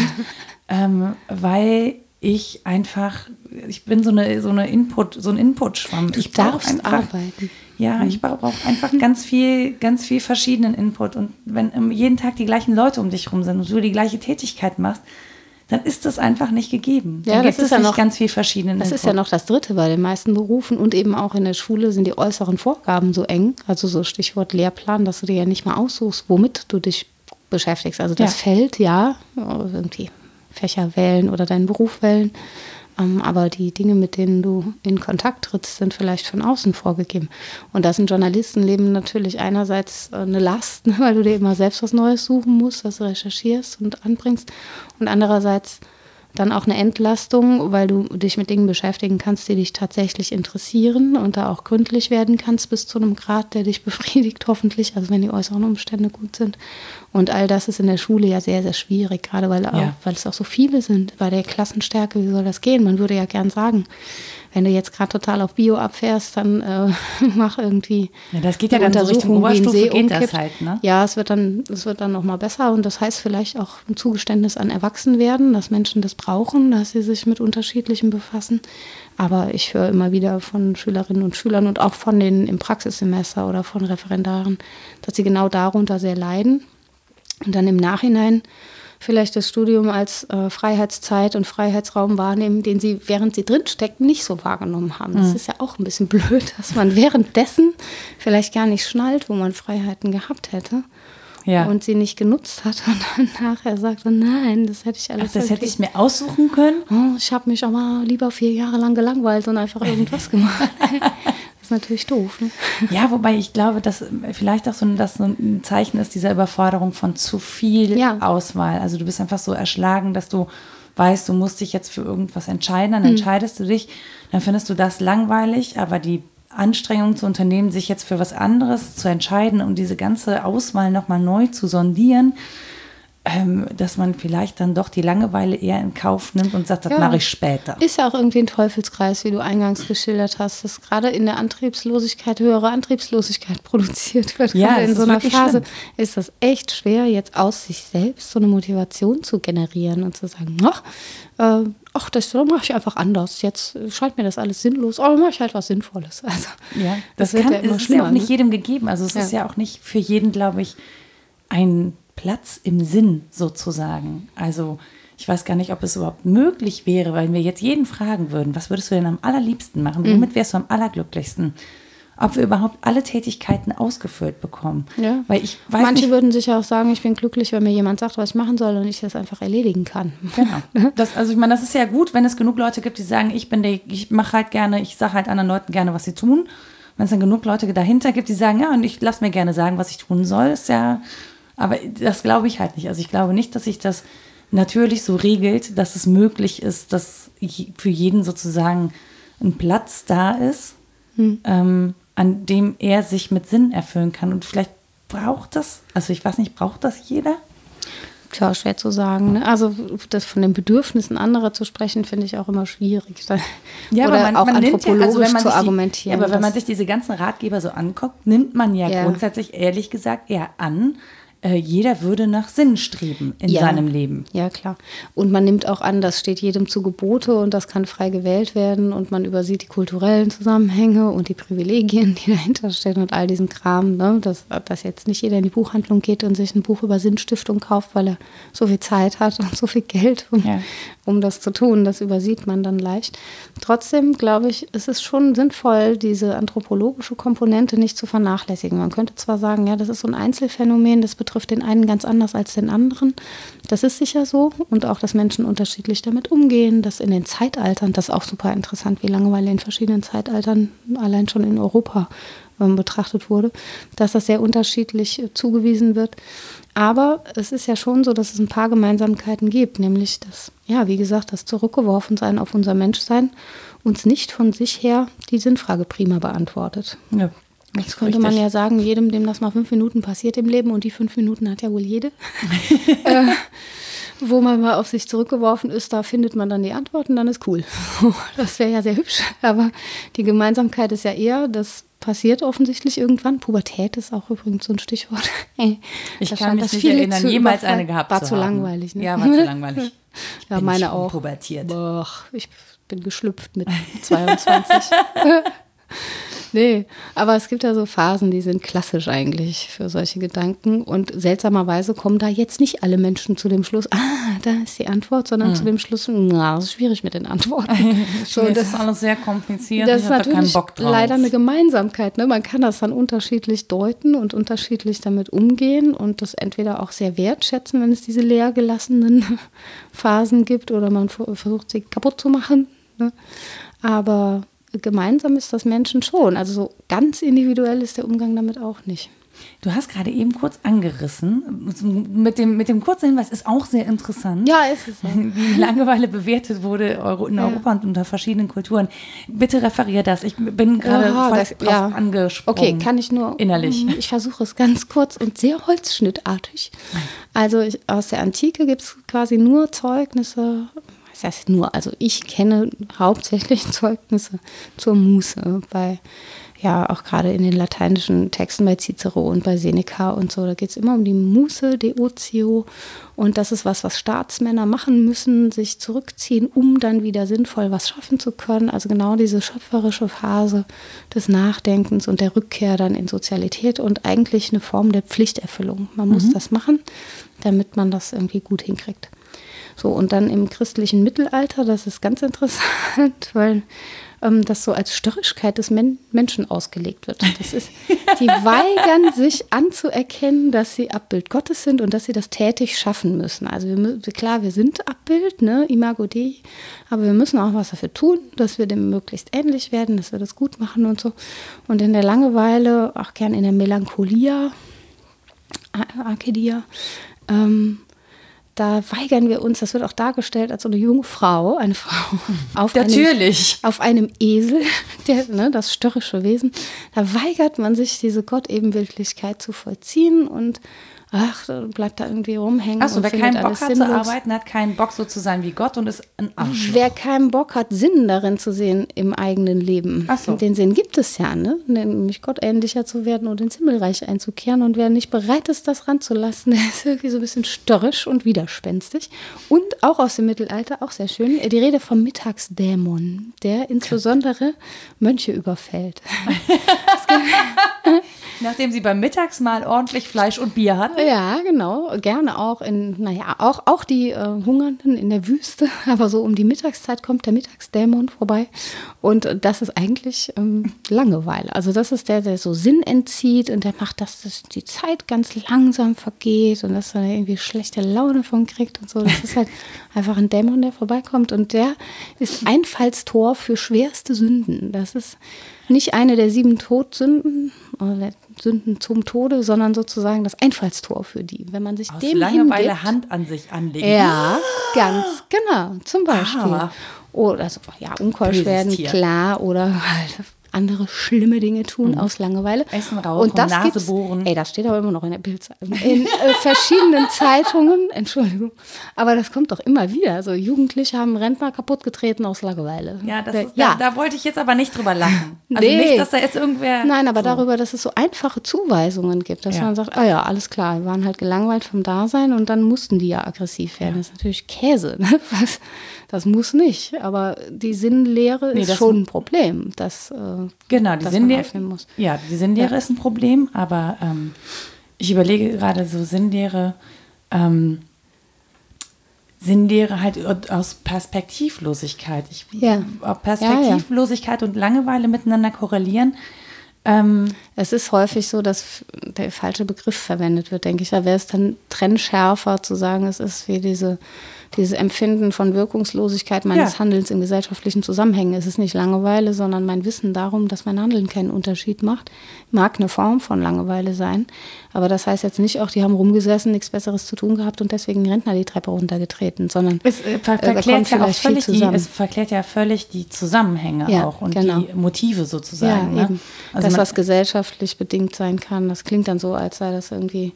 ähm, weil ich einfach, ich bin so eine, so eine Input, so ein Input-Schwamm. Ich darf arbeiten. Ja, mhm. ich brauche einfach ganz viel, ganz viel verschiedenen Input. Und wenn jeden Tag die gleichen Leute um dich rum sind und du die gleiche Tätigkeit machst, dann ist das einfach nicht gegeben. Ja, dann das ist ja noch ganz viel verschiedenen. Das Input. ist ja noch das Dritte bei den meisten Berufen und eben auch in der Schule sind die äußeren Vorgaben so eng. Also so Stichwort Lehrplan, dass du dir ja nicht mal aussuchst, womit du dich beschäftigst. Also das ja. Feld, ja, irgendwie Fächer wählen oder deinen Beruf wählen. Ähm, aber die Dinge, mit denen du in Kontakt trittst, sind vielleicht von außen vorgegeben. Und das in Journalistenleben natürlich einerseits äh, eine Last, weil du dir immer selbst was Neues suchen musst, was recherchierst und anbringst. Und andererseits dann auch eine Entlastung, weil du dich mit Dingen beschäftigen kannst, die dich tatsächlich interessieren und da auch gründlich werden kannst bis zu einem Grad, der dich befriedigt, hoffentlich, also wenn die äußeren Umstände gut sind. Und all das ist in der Schule ja sehr, sehr schwierig, gerade weil, ja. auch, weil es auch so viele sind. Bei der Klassenstärke, wie soll das gehen? Man würde ja gern sagen, wenn du jetzt gerade total auf Bio abfährst, dann äh, mach irgendwie. Ja, das geht ja dann so Richtung Oberstufe geht das halt, ne? Ja, es wird dann, es wird dann nochmal besser und das heißt vielleicht auch ein Zugeständnis an Erwachsenwerden, dass Menschen das brauchen, dass sie sich mit Unterschiedlichem befassen. Aber ich höre immer wieder von Schülerinnen und Schülern und auch von denen im Praxissemester oder von Referendaren, dass sie genau darunter sehr leiden. Und dann im Nachhinein vielleicht das Studium als äh, Freiheitszeit und Freiheitsraum wahrnehmen, den sie, während sie drinstecken, nicht so wahrgenommen haben. Das mhm. ist ja auch ein bisschen blöd, dass man währenddessen vielleicht gar nicht schnallt, wo man Freiheiten gehabt hätte. Ja. Und sie nicht genutzt hat und dann nachher sagt, oh nein, das hätte ich alles. Ach, das hätte ich mir aussuchen können. Oh, ich habe mich aber lieber vier Jahre lang gelangweilt und einfach irgendwas gemacht. ist natürlich doof. Ne? Ja, wobei ich glaube, dass vielleicht auch so ein, so ein Zeichen ist dieser Überforderung von zu viel ja. Auswahl. Also du bist einfach so erschlagen, dass du weißt, du musst dich jetzt für irgendwas entscheiden, dann mhm. entscheidest du dich, dann findest du das langweilig, aber die Anstrengung zu unternehmen, sich jetzt für was anderes zu entscheiden, um diese ganze Auswahl nochmal neu zu sondieren, ähm, dass man vielleicht dann doch die Langeweile eher in Kauf nimmt und sagt, das ja. mache ich später. Ist ja auch irgendwie ein Teufelskreis, wie du eingangs geschildert hast, dass gerade in der Antriebslosigkeit höhere Antriebslosigkeit produziert wird. Ja, in so einer Phase schlimm. ist das echt schwer, jetzt aus sich selbst so eine Motivation zu generieren und zu sagen, ach, äh, ach das mache ich einfach anders. Jetzt scheint mir das alles sinnlos, aber mache ich halt was Sinnvolles. Also, ja, das, das kann, ja immer ist ja auch nicht ne? jedem gegeben. Also es ja. ist ja auch nicht für jeden, glaube ich, ein Platz im Sinn sozusagen. Also ich weiß gar nicht, ob es überhaupt möglich wäre, weil wir jetzt jeden fragen würden, was würdest du denn am allerliebsten machen? Mhm. Womit wärst du am allerglücklichsten? Ob wir überhaupt alle Tätigkeiten ausgefüllt bekommen. Ja. Weil ich Manche nicht, würden sicher auch sagen, ich bin glücklich, wenn mir jemand sagt, was ich machen soll und ich das einfach erledigen kann. Genau. Das, also ich meine, das ist ja gut, wenn es genug Leute gibt, die sagen, ich bin der, ich mache halt gerne, ich sage halt anderen Leuten gerne, was sie tun. Wenn es dann genug Leute dahinter gibt, die sagen, ja, und ich lasse mir gerne sagen, was ich tun soll, ist ja aber das glaube ich halt nicht. Also ich glaube nicht, dass sich das natürlich so regelt, dass es möglich ist, dass für jeden sozusagen ein Platz da ist, hm. ähm, an dem er sich mit Sinn erfüllen kann. Und vielleicht braucht das, also ich weiß nicht, braucht das jeder? Tja, schwer zu sagen. Ne? Also das von den Bedürfnissen anderer zu sprechen, finde ich auch immer schwierig. Ja, Oder man, auch man anthropologisch ja, also zu argumentieren. Die, ja, aber wenn man sich diese ganzen Ratgeber so anguckt, nimmt man ja, ja. grundsätzlich ehrlich gesagt eher an, äh, jeder würde nach Sinn streben in ja. seinem Leben. Ja, klar. Und man nimmt auch an, das steht jedem zu Gebote und das kann frei gewählt werden und man übersieht die kulturellen Zusammenhänge und die Privilegien, die dahinter stehen und all diesen Kram. Ne? Dass, dass jetzt nicht jeder in die Buchhandlung geht und sich ein Buch über Sinnstiftung kauft, weil er so viel Zeit hat und so viel Geld, um, ja. um das zu tun. Das übersieht man dann leicht. Trotzdem glaube ich, es ist schon sinnvoll, diese anthropologische Komponente nicht zu vernachlässigen. Man könnte zwar sagen, ja, das ist so ein Einzelfenomen, das betrifft betrifft den einen ganz anders als den anderen. Das ist sicher so. Und auch, dass Menschen unterschiedlich damit umgehen, dass in den Zeitaltern, das ist auch super interessant, wie Langeweile in verschiedenen Zeitaltern allein schon in Europa ähm, betrachtet wurde, dass das sehr unterschiedlich zugewiesen wird. Aber es ist ja schon so, dass es ein paar Gemeinsamkeiten gibt, nämlich das, ja, wie gesagt, das Zurückgeworfensein auf unser Menschsein uns nicht von sich her die Sinnfrage prima beantwortet. Ja, Jetzt könnte man ja sagen, jedem, dem das mal fünf Minuten passiert im Leben, und die fünf Minuten hat ja wohl jede, äh, wo man mal auf sich zurückgeworfen ist, da findet man dann die Antworten, dann ist cool. das wäre ja sehr hübsch. Aber die Gemeinsamkeit ist ja eher, das passiert offensichtlich irgendwann. Pubertät ist auch übrigens so ein Stichwort. ich das kann mich nicht erinnern, jemals eine gehabt war zu War zu langweilig, ne? Ja, war zu langweilig. ja, meine auch. Pubertiert. Boah, ich bin geschlüpft mit 22. Nee, aber es gibt ja so Phasen, die sind klassisch eigentlich für solche Gedanken. Und seltsamerweise kommen da jetzt nicht alle Menschen zu dem Schluss, ah, da ist die Antwort, sondern mhm. zu dem Schluss, na, das ist schwierig mit den Antworten. so, das, das ist alles sehr kompliziert. Das ist natürlich da leider eine Gemeinsamkeit. Ne? Man kann das dann unterschiedlich deuten und unterschiedlich damit umgehen und das entweder auch sehr wertschätzen, wenn es diese leer gelassenen Phasen gibt oder man versucht, sie kaputt zu machen. Ne? Aber gemeinsam ist das Menschen schon. Also so ganz individuell ist der Umgang damit auch nicht. Du hast gerade eben kurz angerissen, mit dem, mit dem kurzen Hinweis ist auch sehr interessant. Ja, ist es. Wie Langeweile bewertet wurde in Europa ja. und unter verschiedenen Kulturen. Bitte referier das. Ich bin gerade ja, voll das, drauf ja. angesprochen. Okay, kann ich nur. Innerlich. Ich versuche es ganz kurz und sehr holzschnittartig. Also ich, aus der Antike gibt es quasi nur Zeugnisse das heißt nur, also ich kenne hauptsächlich Zeugnisse zur Muße bei, ja, auch gerade in den lateinischen Texten bei Cicero und bei Seneca und so. Da geht es immer um die Muße, Deotio. Und das ist was, was Staatsmänner machen müssen, sich zurückziehen, um dann wieder sinnvoll was schaffen zu können. Also genau diese schöpferische Phase des Nachdenkens und der Rückkehr dann in Sozialität und eigentlich eine Form der Pflichterfüllung. Man muss mhm. das machen, damit man das irgendwie gut hinkriegt. So, und dann im christlichen Mittelalter, das ist ganz interessant, weil ähm, das so als Störrigkeit des Men Menschen ausgelegt wird. Das ist, die weigern sich anzuerkennen, dass sie Abbild Gottes sind und dass sie das tätig schaffen müssen. Also wir, klar, wir sind Abbild, ne, Imago Dei, aber wir müssen auch was dafür tun, dass wir dem möglichst ähnlich werden, dass wir das gut machen und so. Und in der Langeweile, auch gern in der Melancholia, Arkedia, ähm, da weigern wir uns, das wird auch dargestellt als so eine junge Frau, eine Frau auf, Natürlich. Einem, auf einem Esel, der, ne, das störrische Wesen. Da weigert man sich, diese Gottebenbildlichkeit zu vollziehen und ach, bleibt da irgendwie rumhängen. Achso, wer keinen Bock hat sinnlos. zu arbeiten, hat keinen Bock so zu sein wie Gott und ist ein Arsch. Wer keinen Bock hat, Sinn darin zu sehen im eigenen Leben. Ach so. Den Sinn gibt es ja, ne? nämlich Gott ähnlicher zu werden und ins Himmelreich einzukehren. Und wer nicht bereit ist, das ranzulassen, der ist irgendwie so ein bisschen störrisch und widerspenstig. Und auch aus dem Mittelalter, auch sehr schön, die Rede vom Mittagsdämon, der insbesondere Mönche überfällt. Nachdem sie beim Mittagsmahl ordentlich Fleisch und Bier hatten. Ja, genau. Gerne auch in, naja, auch, auch die äh, Hungernden in der Wüste. Aber so um die Mittagszeit kommt der Mittagsdämon vorbei. Und das ist eigentlich ähm, Langeweile. Also das ist der, der so Sinn entzieht und der macht, dass das die Zeit ganz langsam vergeht und dass er irgendwie schlechte Laune von kriegt und so. Das ist halt einfach ein Dämon, der vorbeikommt. Und der ist Einfallstor für schwerste Sünden. Das ist nicht eine der sieben Todsünden oder Sünden zum Tode, sondern sozusagen das Einfallstor für die. Wenn man sich Aus dem Langeweile hingibt, Hand an sich anlegen. ja, ganz genau, zum Beispiel. Ah. Oder so, ja, unkeusch werden, klar, oder halt andere schlimme Dinge tun aus Langeweile. Mhm. Essen, rauchen, und das Nase bohren. Ey, das steht aber immer noch in der Bildzeitung. In äh, verschiedenen Zeitungen, Entschuldigung. Aber das kommt doch immer wieder. So Jugendliche haben Rentner kaputtgetreten aus Langeweile. Ja, das Da- ist, Da, da wollte ich jetzt aber nicht drüber lachen. Also Nee. nicht, dass da jetzt irgendwer. Nein, aber so. darüber, dass es so einfache Zuweisungen gibt, dass Ja. man sagt, ah ja, alles klar, wir waren halt gelangweilt vom Dasein und dann mussten die ja aggressiv werden. Das ist natürlich Käse. Ne? Das, das muss nicht. Aber die Sinnlehre Nee, ist schon ein Problem, dass, äh, Genau, die Sinnlehre. Ja, die Sinnlehre ist ein Problem, aber ähm, ich überlege gerade so Sinnlehre. Ähm, Sinnlehre halt aus Perspektivlosigkeit. Ich, Ja. Ob Perspektivlosigkeit und Langeweile miteinander korrelieren. Ähm, Es ist häufig so, dass der falsche Begriff verwendet wird, denke ich. Da wäre es dann trennschärfer zu sagen, es ist wie diese, dieses Empfinden von Wirkungslosigkeit meines Ja. Handelns in gesellschaftlichen Zusammenhängen. Es ist nicht Langeweile, sondern mein Wissen darum, dass mein Handeln keinen Unterschied macht. Mag eine Form von Langeweile sein, aber das heißt jetzt nicht auch, die haben rumgesessen, nichts Besseres zu tun gehabt und deswegen Rentner die Treppe runtergetreten, sondern es äh, ver äh, verklärt ja auch völlig die, es verklärt ja völlig die Zusammenhänge Ja, auch und genau. die Motive sozusagen. Ja, ne? Also das, was gesellschaftlich bedingt sein kann, das klingt dann so, als sei das irgendwie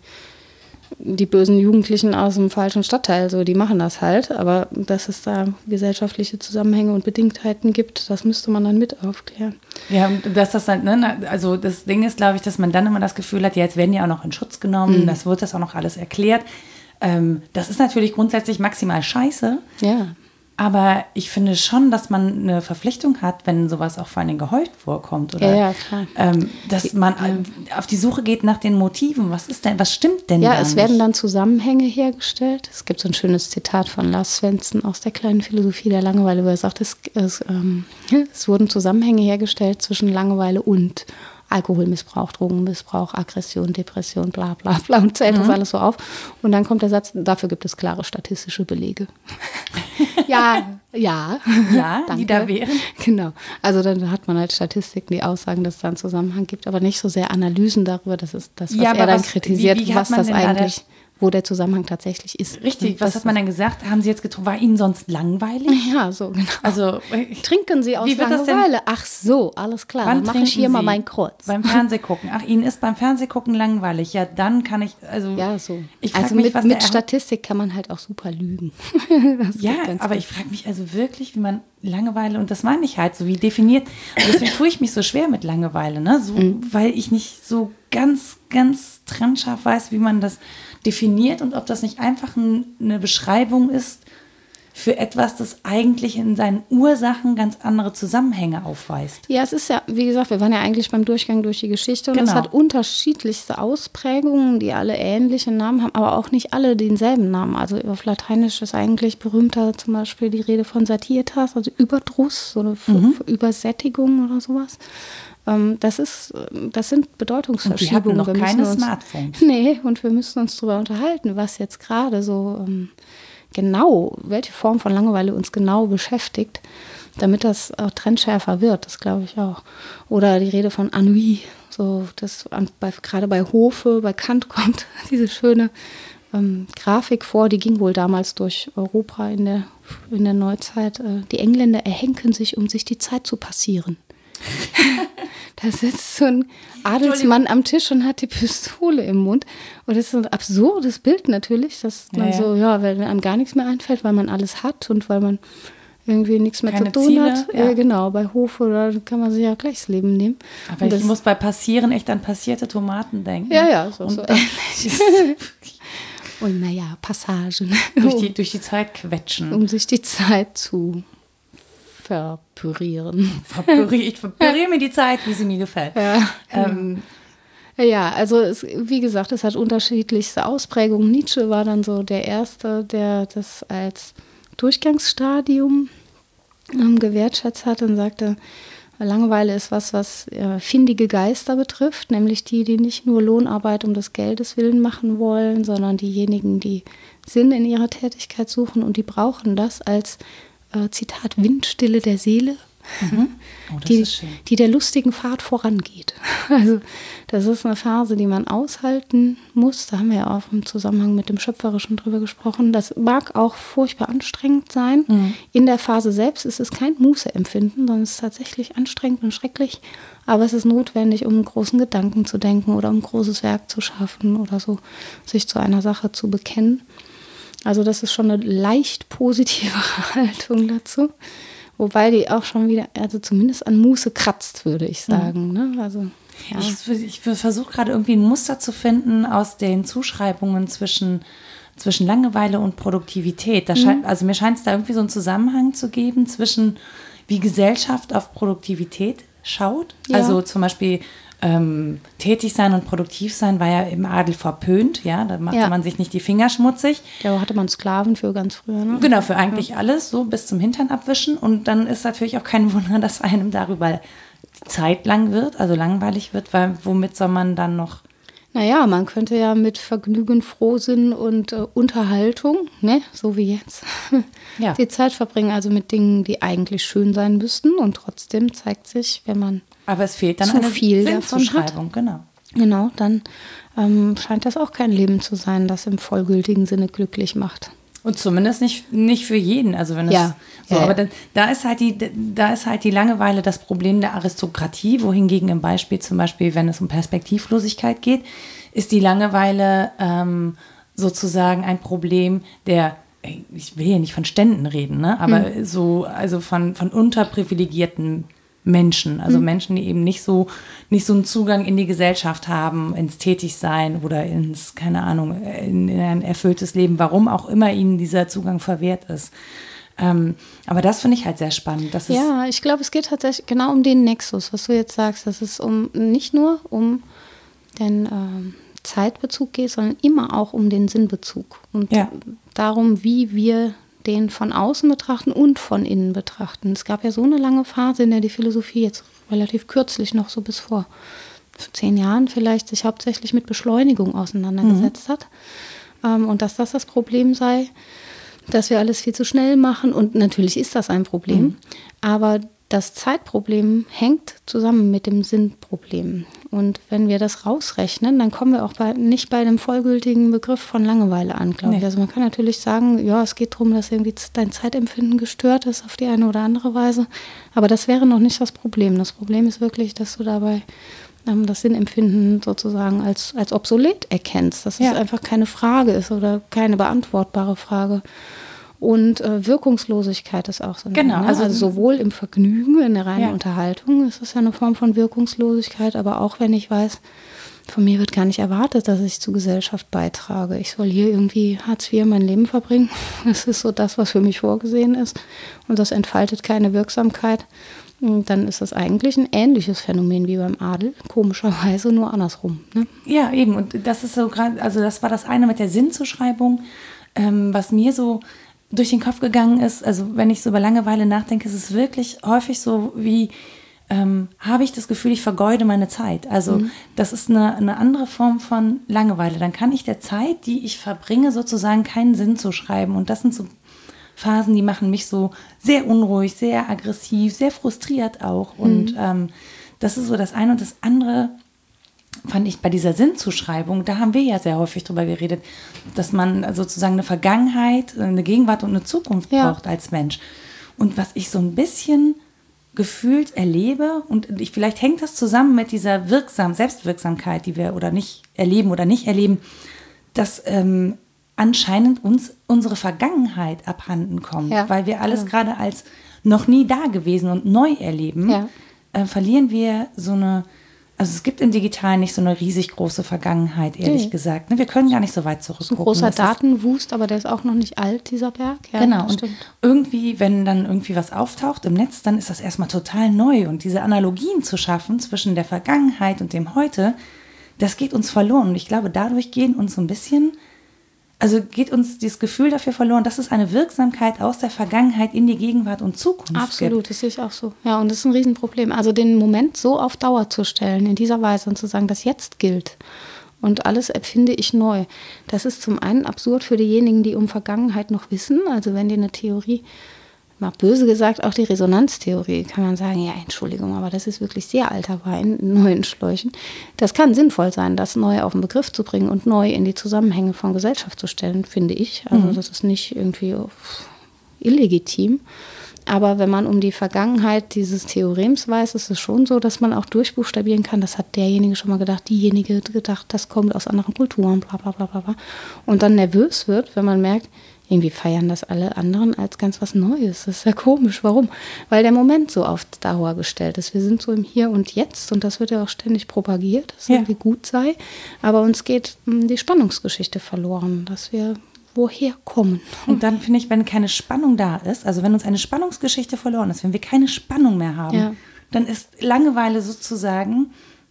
die bösen Jugendlichen aus dem falschen Stadtteil, so die machen das halt, aber dass es da gesellschaftliche Zusammenhänge und Bedingtheiten gibt, das müsste man dann mit aufklären. Ja, und dass das dann, ne, also das Ding ist, glaube ich, dass man dann immer das Gefühl hat, ja, jetzt werden die auch noch in Schutz Mhm. genommen, das wird das auch noch alles erklärt. Ähm, das ist natürlich grundsätzlich maximal scheiße, Ja. Aber ich finde schon, dass man eine Verpflichtung hat, wenn sowas auch vor Dingen gehäuft vorkommt. Oder, Ja, ja, klar. Ähm, dass man äh, auf die Suche geht nach den Motiven. Was ist denn, was stimmt denn Ja, es nicht? werden dann Zusammenhänge hergestellt. Es gibt so ein schönes Zitat von Lars Svensson aus der kleinen Philosophie der Langeweile, wo er sagt, es, es, ähm, es wurden Zusammenhänge hergestellt zwischen Langeweile und Alkoholmissbrauch, Drogenmissbrauch, Aggression, Depression, bla bla bla und zählt Mhm. das alles so auf. Und dann kommt der Satz, dafür gibt es klare statistische Belege. ja, ja. Ja, die Danke. da wären. Genau. Also dann hat man halt Statistiken, die aussagen, dass es da einen Zusammenhang gibt, aber nicht so sehr Analysen darüber, das ist das, was Ja, er dann was- kritisiert, wie- wie was das denn da eigentlich, wo der Zusammenhang tatsächlich ist. Richtig, was hat man denn gesagt? Haben Sie jetzt getrunken? War Ihnen sonst langweilig? Ja, so genau. Also, Trinken Sie aus Wie wird das denn- Langeweile? Ach so, alles klar. Wann Dann mache ich hier mal Sie? mein Kreuz. Beim Fernsehgucken. Ach, Ihnen ist beim Fernsehgucken langweilig. Ja, dann kann ich, also. ja, so. Ich also mich, mit, mit Statistik kann man halt auch super lügen. Ja, ganz aber gut. ich frage mich also wirklich, wie man Langeweile, und das meine ich halt so, wie definiert. Und deswegen tue ich mich so schwer mit Langeweile, ne? So, Mhm. Weil ich nicht so ganz, ganz trennscharf weiß, wie man das definiert und ob das nicht einfach ein, eine Beschreibung ist für etwas, das eigentlich in seinen Ursachen ganz andere Zusammenhänge aufweist. Ja, es ist ja, wie gesagt, wir waren ja eigentlich beim Durchgang durch die Geschichte und es Genau. hat unterschiedlichste Ausprägungen, die alle ähnliche Namen haben, aber auch nicht alle denselben Namen. Also auf Lateinisch ist eigentlich berühmter zum Beispiel die Rede von Satietas, also Überdruss, so eine Mhm. Übersättigung oder sowas. Ähm, Das ist, das sind Und die Bedeutungsverschiebungen. hatten noch keine uns- Smartphones. Nee, und wir müssen uns darüber unterhalten, was jetzt gerade so ähm, genau, welche Form von Langeweile uns genau beschäftigt, damit das auch trendschärfer wird, das glaube ich auch. Oder die Rede von Ennui, so das bei, gerade bei Hofe, bei Kant kommt diese schöne ähm, Grafik vor, die ging wohl damals durch Europa in der, in der Neuzeit. Äh, die Engländer erhenken sich, um sich die Zeit zu passieren. Da sitzt so ein Adelsmann am Tisch und hat die Pistole im Mund. Und das ist ein absurdes Bild natürlich, dass man ja. so, ja, weil einem gar nichts mehr einfällt, weil man alles hat und weil man irgendwie nichts mehr Keine zu tun Ziele, hat. ja. Ja. genau, bei Hofe, da kann man sich ja gleich das Leben nehmen. Aber Und ich muss bei Passieren echt an passierte Tomaten denken. ja, ja, so, Und so. Und naja, Passagen, durch, die, durch die Zeit quetschen. um sich die Zeit zu verpürieren. Verpüriere, ich verpüriere mir die Zeit, wie sie mir gefällt. Ja. Ähm, Ja, also es, wie gesagt, es hat unterschiedlichste Ausprägungen. Nietzsche war dann so der Erste, der das als Durchgangsstadium ähm, gewertschätzt hat und sagte, Langeweile ist was, was äh, findige Geister betrifft, nämlich die, die nicht nur Lohnarbeit um des Geldes willen machen wollen, sondern diejenigen, die Sinn in ihrer Tätigkeit suchen und die brauchen das als, äh, Zitat, Windstille der Seele. Mhm. Oh, die, die der lustigen Fahrt vorangeht. Also das ist eine Phase, die man aushalten muss. Da haben wir ja auch im Zusammenhang mit dem Schöpferischen drüber gesprochen. Das mag auch furchtbar anstrengend sein. Mhm. In der Phase selbst ist es kein Mußeempfinden, sondern es ist tatsächlich anstrengend und schrecklich. Aber es ist notwendig, um einen großen Gedanken zu denken oder um ein großes Werk zu schaffen oder so, sich zu einer Sache zu bekennen. Also das ist schon eine leicht positive Haltung dazu. Wobei die auch schon wieder, also zumindest an Muße kratzt, würde ich mhm. sagen. Mhm. Ne? Also, ja. Ich, ich versuche gerade irgendwie ein Muster zu finden aus den Zuschreibungen zwischen, zwischen Langeweile und Produktivität. Mhm. also mir scheint es da irgendwie so einen Zusammenhang zu geben zwischen, wie Gesellschaft auf Produktivität schaut. Ja. Also zum Beispiel ähm, tätig sein und produktiv sein war ja im Adel verpönt, ja, da machte ja. man sich nicht die Finger schmutzig. Da hatte man Sklaven für ganz früher, ne? Genau, für eigentlich ja. alles, so bis zum Hintern abwischen und dann ist natürlich auch kein Wunder, dass einem darüber Zeit lang wird, also langweilig wird, weil womit soll man dann noch naja, man könnte ja mit Vergnügen, Frohsinn und äh, Unterhaltung, ne, so wie jetzt, ja. die Zeit verbringen, also mit Dingen, die eigentlich schön sein müssten. Und trotzdem zeigt sich, wenn man aber es fehlt dann zu eine viel hat, genau. Genau, dann ähm, scheint das auch kein Leben zu sein, das im vollgültigen Sinne glücklich macht. Und zumindest nicht, nicht für jeden. Also wenn es ja. so, ja, aber da, da, ist halt die, da ist halt die Langeweile das Problem der Aristokratie, wohingegen im Beispiel zum Beispiel, wenn es um Perspektivlosigkeit geht, ist die Langeweile ähm, sozusagen ein Problem der ich will hier nicht von Ständen reden, ne? aber hm. so, also von, von unterprivilegierten Menschen, also mhm. Menschen, die eben nicht so, nicht so einen Zugang in die Gesellschaft haben, ins Tätigsein oder ins, keine Ahnung, in, in ein erfülltes Leben, warum auch immer ihnen dieser Zugang verwehrt ist. Ähm, aber das finde ich halt sehr spannend. Das ja, ich glaube, es geht tatsächlich genau um den Nexus, was du jetzt sagst, dass es um nicht nur um den äh, Zeitbezug geht, sondern immer auch um den Sinnbezug und ja. darum, wie wir den von außen betrachten und von innen betrachten. Es gab ja so eine lange Phase, in der die Philosophie jetzt relativ kürzlich noch so bis vor zehn Jahren vielleicht sich hauptsächlich mit Beschleunigung auseinandergesetzt mhm. hat. Ähm, und dass das das Problem sei, dass wir alles viel zu schnell machen. Und natürlich ist das ein Problem. Mhm. Aber das Zeitproblem hängt zusammen mit dem Sinnproblem. Und wenn wir das rausrechnen, dann kommen wir auch bei, nicht bei dem vollgültigen Begriff von Langeweile an, glaube nee. ich. Also man kann natürlich sagen, ja, es geht darum, dass irgendwie dein Zeitempfinden gestört ist auf die eine oder andere Weise. Aber das wäre noch nicht das Problem. Das Problem ist wirklich, dass du dabei ähm, das Sinnempfinden sozusagen als, als obsolet erkennst, dass ja. es einfach keine Frage ist oder keine beantwortbare Frage. Und äh, Wirkungslosigkeit ist auch so. Eine, genau. Ne? Also, also, sowohl im Vergnügen, in der reinen ja. Unterhaltung ist es ja eine Form von Wirkungslosigkeit, aber auch wenn ich weiß, von mir wird gar nicht erwartet, dass ich zur Gesellschaft beitrage. Ich soll hier irgendwie Hartz IV mein Leben verbringen. Das ist so das, was für mich vorgesehen ist. Und das entfaltet keine Wirksamkeit. Und dann ist das eigentlich ein ähnliches Phänomen wie beim Adel, komischerweise nur andersrum. Ne? Ja, eben. Und das ist so gerade, also das war das eine mit der Sinnzuschreibung, ähm, was mir so durch den Kopf gegangen ist, also wenn ich so über Langeweile nachdenke, ist es wirklich häufig so wie, ähm, habe ich das Gefühl, ich vergeude meine Zeit. Also mhm. das ist eine, eine andere Form von Langeweile. Dann kann ich der Zeit, die ich verbringe, sozusagen keinen Sinn zu schreiben. Und das sind so Phasen, die machen mich so sehr unruhig, sehr aggressiv, sehr frustriert auch. Mhm. Und ähm, das ist so das eine. Und das andere fand ich bei dieser Sinnzuschreibung, da haben wir ja sehr häufig drüber geredet, dass man sozusagen eine Vergangenheit, eine Gegenwart und eine Zukunft ja. braucht als Mensch. Und was ich so ein bisschen gefühlt erlebe, und ich, vielleicht hängt das zusammen mit dieser wirksam, Selbstwirksamkeit, die wir oder nicht erleben oder nicht erleben, dass ähm, anscheinend uns unsere Vergangenheit abhanden kommt, ja. weil wir alles ja. gerade als noch nie da gewesen und neu erleben, äh, verlieren wir so eine also es gibt im Digitalen nicht so eine riesig große Vergangenheit, ehrlich nee. gesagt. Ne, wir können gar nicht so weit zurückgucken. Ein großer Datenwust, aber der ist auch noch nicht alt, dieser Berg. Ja, genau. Und irgendwie, wenn dann irgendwie was auftaucht im Netz, dann ist das erstmal total neu. Und diese Analogien zu schaffen zwischen der Vergangenheit und dem Heute, das geht uns verloren. Und ich glaube, dadurch gehen uns so ein bisschen also geht uns dieses Gefühl dafür verloren, dass es eine Wirksamkeit aus der Vergangenheit in die Gegenwart und Zukunft Absolut, gibt. das sehe ich auch so. Ja, und das ist ein Riesenproblem. Also den Moment so auf Dauer zu stellen, in dieser Weise und zu sagen, das jetzt gilt und alles erfinde ich neu. Das ist zum einen absurd für diejenigen, die um Vergangenheit noch wissen. Also wenn die eine Theorie mal böse gesagt, auch die Resonanztheorie, kann man sagen, ja, Entschuldigung, aber das ist wirklich sehr alter Wein in neuen Schläuchen. Das kann sinnvoll sein, das neu auf den Begriff zu bringen und neu in die Zusammenhänge von Gesellschaft zu stellen, finde ich. Also mhm. das ist nicht irgendwie illegitim. Aber wenn man um die Vergangenheit dieses Theorems weiß, ist es schon so, dass man auch durchbuchstabieren kann. Das hat derjenige schon mal gedacht, diejenige gedacht, das kommt aus anderen Kulturen, bla bla bla bla. bla. Und dann nervös wird, wenn man merkt, irgendwie feiern das alle anderen als ganz was Neues. Das ist ja komisch. Warum? Weil der Moment so auf Dauer gestellt ist. Wir sind so im Hier und Jetzt und das wird ja auch ständig propagiert, dass es ja. irgendwie gut sei. Aber uns geht hm, die Spannungsgeschichte verloren, dass wir woher kommen. Und dann finde ich, wenn keine Spannung da ist, also wenn uns eine Spannungsgeschichte verloren ist, wenn wir keine Spannung mehr haben, ja. dann ist Langeweile sozusagen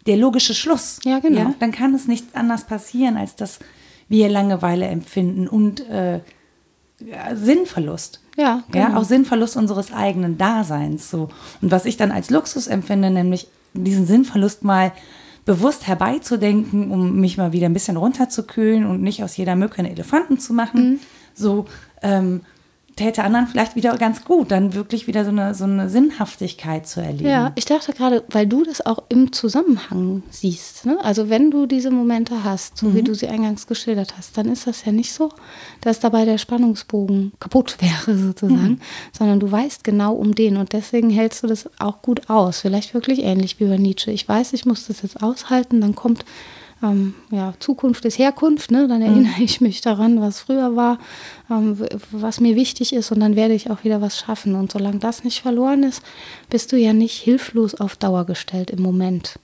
der logische Schluss. Ja, genau. Ja? Dann kann es nicht anders passieren, als dass wir Langeweile empfinden und äh, ja, Sinnverlust. Ja, genau. ja, auch Sinnverlust unseres eigenen Daseins. So. Und was ich dann als Luxus empfinde, nämlich diesen Sinnverlust mal bewusst herbeizudenken, um mich mal wieder ein bisschen runterzukühlen und nicht aus jeder Mücke einen Elefanten zu machen. Mhm. So, ähm, täte anderen vielleicht wieder ganz gut, dann wirklich wieder so eine, so eine Sinnhaftigkeit zu erleben. Ja, ich dachte gerade, weil du das auch im Zusammenhang siehst. Ne? Also wenn du diese Momente hast, so mhm. wie du sie eingangs geschildert hast, dann ist das ja nicht so, dass dabei der Spannungsbogen kaputt wäre sozusagen, mhm. sondern du weißt genau um den und deswegen hältst du das auch gut aus. Vielleicht wirklich ähnlich wie bei Nietzsche. Ich weiß, ich muss das jetzt aushalten, dann kommt ähm, ja, Zukunft ist Herkunft, ne? dann erinnere mhm. ich mich daran, was früher war, ähm, was mir wichtig ist und dann werde ich auch wieder was schaffen. Und solange das nicht verloren ist, bist du ja nicht hilflos auf Dauer gestellt im Moment.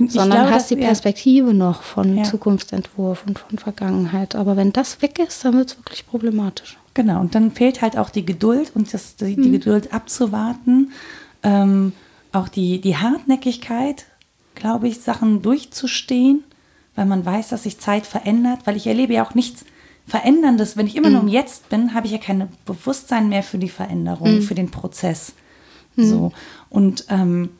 Ich sondern glaube, hast die Perspektive ja. noch von ja. Zukunftsentwurf und von Vergangenheit. Aber wenn das weg ist, dann wird es wirklich problematisch. Genau, und dann fehlt halt auch die Geduld und das, die, die mhm. Geduld abzuwarten, ähm, auch die, die Hartnäckigkeit, glaube ich, Sachen durchzustehen weil man weiß, dass sich Zeit verändert, weil ich erlebe ja auch nichts Veränderndes. Wenn ich immer mhm. nur im Jetzt bin, habe ich ja kein Bewusstsein mehr für die Veränderung, mhm. für den Prozess. Mhm. So. Und ähm,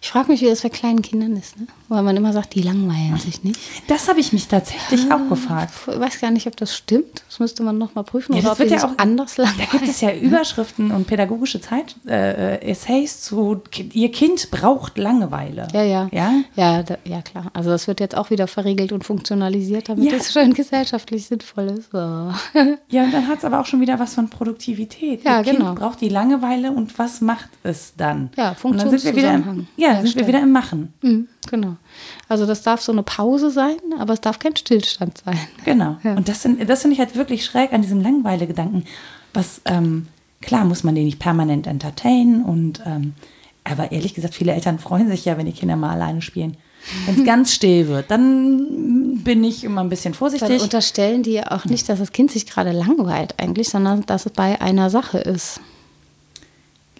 ich frage mich, wie das bei kleinen Kindern ist, ne? weil man immer sagt, die langweilen sich nicht. Das habe ich mich tatsächlich ah, auch gefragt. Ich weiß gar nicht, ob das stimmt. Das müsste man noch mal prüfen. Ja, das wird ja auch anders langweilen. Da gibt es ja Überschriften und pädagogische Zeit, äh, Essays zu, ihr Kind braucht Langeweile. Ja, ja. Ja, ja, da, ja, klar. Also das wird jetzt auch wieder verriegelt und funktionalisiert, damit ja. es schön gesellschaftlich sinnvoll ist. So. Ja, und dann hat es aber auch schon wieder was von Produktivität. Ja, ihr genau. Kind braucht die Langeweile und was macht es dann? Ja, Funktionszusammenhang. Ja, sind wir wieder im Machen. Mhm, genau. Also das darf so eine Pause sein, aber es darf kein Stillstand sein. Genau. Ja. Und das, das finde ich halt wirklich schräg an diesem Langweile-Gedanken. Was, ähm, klar muss man den nicht permanent entertainen und ähm, aber ehrlich gesagt, viele Eltern freuen sich ja, wenn die Kinder mal alleine spielen. Wenn es ganz still wird, dann bin ich immer ein bisschen vorsichtig. Dann unterstellen die ja auch nicht, dass das Kind sich gerade langweilt eigentlich, sondern dass es bei einer Sache ist.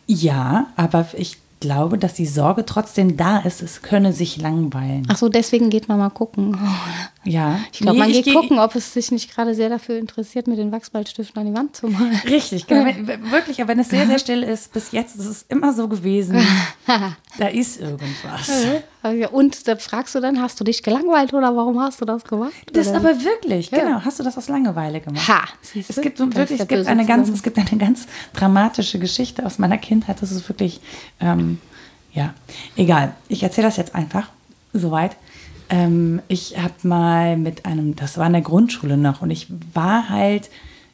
Ja, aber ich glaube, dass die Sorge trotzdem da ist, es könne sich langweilen. Ach so, deswegen geht man mal gucken. Ja. Ich glaube, nee, man geht gucken, ob es sich nicht gerade sehr dafür interessiert, mit den Wachsballstiften an die Wand zu malen. Richtig, genau. wirklich, aber wenn es sehr, sehr still ist, bis jetzt ist es immer so gewesen, da ist irgendwas. Und da fragst du dann, hast du dich gelangweilt oder warum hast du das gemacht? Das oder? aber wirklich, ja. genau. Hast du das aus Langeweile gemacht? Ha, es gibt wirklich, es gibt, eine ganz, es gibt eine ganz dramatische Geschichte aus meiner Kindheit. Das ist wirklich, ähm, ja, egal. Ich erzähle das jetzt einfach, soweit. Ähm, ich habe mal mit einem, das war in der Grundschule noch, und ich war halt,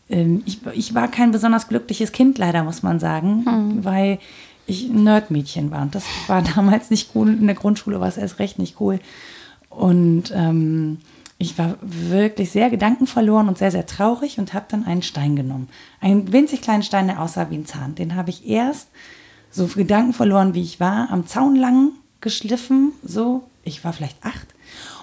ähm, ich, ich war kein besonders glückliches Kind, leider, muss man sagen, hm. weil ich ein Nerdmädchen war. Und das war damals nicht cool. In der Grundschule war es erst recht nicht cool. Und ähm, ich war wirklich sehr gedankenverloren und sehr, sehr traurig und habe dann einen Stein genommen. Einen winzig kleinen Stein, der aussah wie ein Zahn. Den habe ich erst, so gedankenverloren wie ich war, am Zaun lang geschliffen. So, ich war vielleicht acht.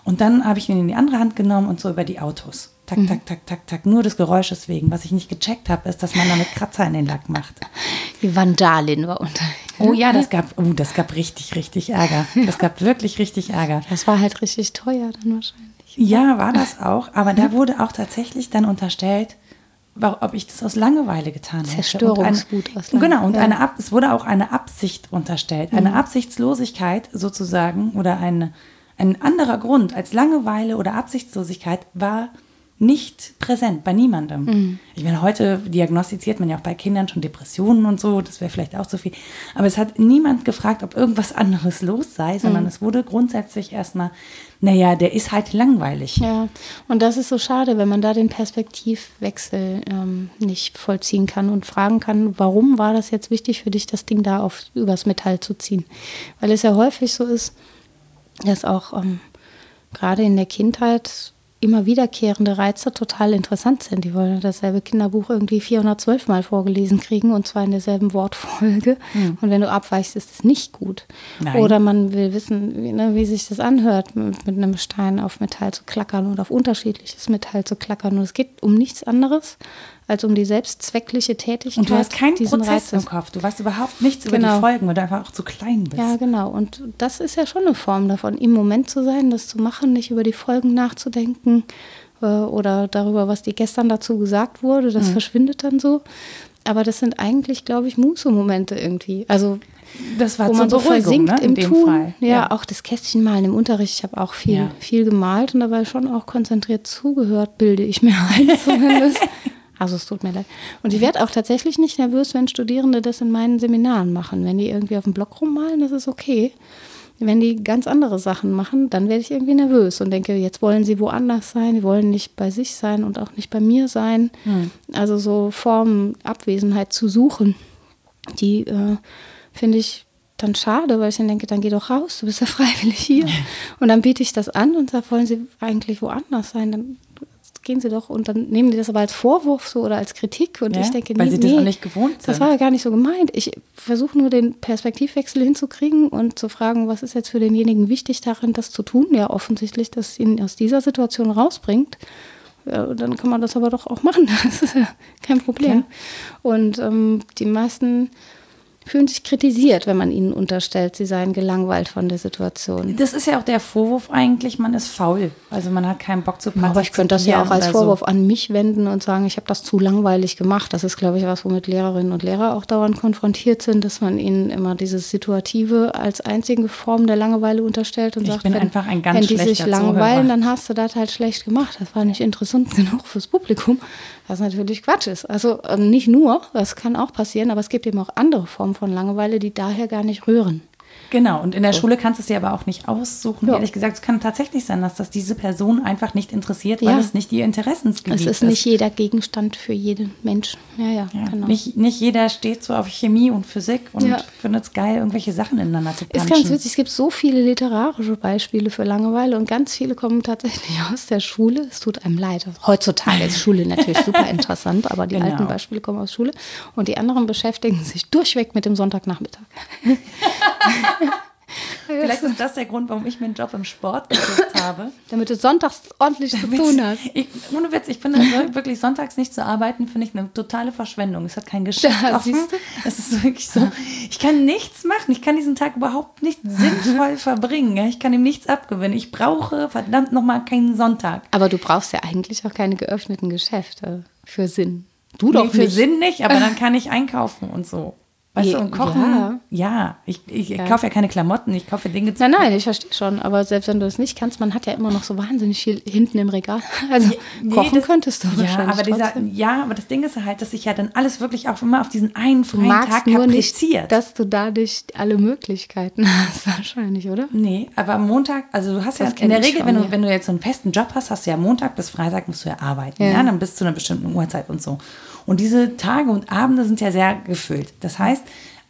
Und dann habe ich ihn in die andere Hand genommen und so über die Autos. Tak, mhm. tak, tak, tak, tak. Nur des Geräusches wegen. Was ich nicht gecheckt habe, ist, dass man damit Kratzer in den Lack macht. Die Vandalin war unter. Oh ja, das gab, oh, das gab richtig, richtig Ärger. Das gab wirklich richtig Ärger. Das war halt richtig teuer dann wahrscheinlich. Ja, war das auch. Aber da wurde auch tatsächlich dann unterstellt, ob ich das aus Langeweile getan habe. Zerstörungswut aus Langeweile. Genau, und ja. eine Ab es wurde auch eine Absicht unterstellt. Eine mhm. Absichtslosigkeit sozusagen oder eine, ein anderer Grund als Langeweile oder Absichtslosigkeit war nicht präsent bei niemandem. Mhm. Ich meine, heute diagnostiziert man ja auch bei Kindern schon Depressionen und so, das wäre vielleicht auch zu viel. Aber es hat niemand gefragt, ob irgendwas anderes los sei, sondern mhm. es wurde grundsätzlich erstmal, naja, der ist halt langweilig. Ja, und das ist so schade, wenn man da den Perspektivwechsel ähm, nicht vollziehen kann und fragen kann, warum war das jetzt wichtig für dich, das Ding da auf, übers Metall zu ziehen? Weil es ja häufig so ist, dass auch ähm, gerade in der Kindheit immer wiederkehrende Reize total interessant sind. Die wollen dasselbe Kinderbuch irgendwie 412 Mal vorgelesen kriegen und zwar in derselben Wortfolge. Mhm. Und wenn du abweichst, ist es nicht gut. Nein. Oder man will wissen, wie, ne, wie sich das anhört, mit, mit, einem Stein auf Metall zu klackern oder auf unterschiedliches Metall zu klackern. Und es geht um nichts anderes als um die selbstzweckliche Tätigkeit. Und du hast keinen Prozess Reiz im Kopf. Du weißt überhaupt nichts genau. über die genau. Folgen, weil du einfach auch zu klein bist. Ja, genau. Und das ist ja schon eine Form davon, im Moment zu sein, das zu machen, nicht über die Folgen nachzudenken äh, oder darüber, was dir gestern dazu gesagt wurde. Das mhm. verschwindet dann so. Aber das sind eigentlich, glaube ich, Muße-Momente irgendwie. Also das war wo man so versinkt ne? im Tun. Ja, ja, auch das Kästchen malen im Unterricht. Ich habe auch viel, ja. viel gemalt und dabei schon auch konzentriert zugehört, bilde ich mir ein zumindest. Also es tut mir leid. Und ich werde auch tatsächlich nicht nervös, wenn Studierende das in meinen Seminaren machen. Wenn die irgendwie auf dem Block rummalen, das ist okay. Wenn die ganz andere Sachen machen, dann werde ich irgendwie nervös und denke, jetzt wollen sie woanders sein, die wollen nicht bei sich sein und auch nicht bei mir sein. Hm. Also so Formen, Abwesenheit zu suchen, die äh, finde ich dann schade, weil ich dann denke, dann geh doch raus, du bist ja freiwillig hier. Und dann biete ich das an und sage, wollen sie eigentlich woanders sein, dann gehen Sie doch und dann nehmen die das aber als Vorwurf so oder als Kritik und ja, ich denke, nee, weil Sie das nee, auch nicht gewohnt sind. Das war ja gar nicht so gemeint. Ich versuche nur den Perspektivwechsel hinzukriegen und zu fragen, was ist jetzt für denjenigen wichtig darin, das zu tun? Ja, offensichtlich, dass ihn aus dieser Situation rausbringt. Ja, dann kann man das aber doch auch machen. Das ist ja kein Problem. Ja. Und ähm, die meisten fühlen sich kritisiert, wenn man ihnen unterstellt, sie seien gelangweilt von der Situation. Das ist ja auch der Vorwurf eigentlich, man ist faul. Also man hat keinen Bock zu partizipieren. Aber ich könnte das ja auch als Vorwurf so. an mich wenden und sagen, ich habe das zu langweilig gemacht. Das ist, glaube ich, was, womit Lehrerinnen und Lehrer auch dauernd konfrontiert sind, dass man ihnen immer dieses Situative als einzige Form der Langeweile unterstellt und ich sagt, bin wenn, einfach ein ganz wenn die sich langweilen, dann hast du das halt schlecht gemacht. Das war nicht interessant genug fürs Publikum. Was natürlich Quatsch ist. Also ähm, nicht nur, das kann auch passieren, aber es gibt eben auch andere Formen von Langeweile, die daher gar nicht rühren. Genau, und in der so. Schule kannst du es dir aber auch nicht aussuchen. Ja. Ehrlich gesagt, es kann tatsächlich sein, dass das diese Person einfach nicht interessiert, weil ja. es nicht ihr Interessensgebiet ist. Es ist nicht jeder Gegenstand für jeden Menschen. Ja, ja, ja genau. Nicht, nicht jeder steht so auf Chemie und Physik und findet es geil, irgendwelche Sachen ineinander zu punchen. Ist ganz witzig, es gibt so viele literarische Beispiele für Langeweile und ganz viele kommen tatsächlich aus der Schule. Es tut einem leid. Heutzutage ist Schule natürlich super interessant, aber die genau. alten Beispiele kommen aus Schule und die anderen beschäftigen sich durchweg mit dem Sonntagnachmittag. Vielleicht ist das der Grund, warum ich mir einen Job im Sport gesucht habe. Damit du sonntags ordentlich zu tun hast. Ich, ohne Witz, ich finde wirklich sonntags nicht zu arbeiten, finde ich eine totale Verschwendung. Es hat kein Geschäft da, offen. Es ist wirklich so, ich kann nichts machen. Ich kann diesen Tag überhaupt nicht sinnvoll verbringen. Ich kann ihm nichts abgewinnen. Ich brauche verdammt nochmal keinen Sonntag. Aber du brauchst ja eigentlich auch keine geöffneten Geschäfte für Sinn. Du doch nee, für nicht. Sinn nicht, aber dann kann ich einkaufen und so. Weißt du, und kochen, ja, ja ich, ich, ja. kaufe ja keine Klamotten, ich kaufe Dinge zu Nein, nein, ich verstehe schon, aber selbst wenn du es nicht kannst, man hat ja immer noch so wahnsinnig viel hinten im Regal. Also nee, kochen das, könntest du ja, wahrscheinlich aber dieser, Ja, aber das Ding ist halt, dass sich ja dann alles wirklich auch immer auf diesen einen freien Tag nur kapriziert. Nicht, dass du dadurch alle Möglichkeiten hast, wahrscheinlich, oder? Nee, aber Montag, also du hast das ja in der Regel, schon, wenn, du, ja. wenn du jetzt so einen festen Job hast, hast du ja Montag bis Freitag musst du ja arbeiten, ja, dann bis zu einer bestimmten Uhrzeit und so. Und diese Tage und Abende sind ja sehr gefüllt. Das heißt,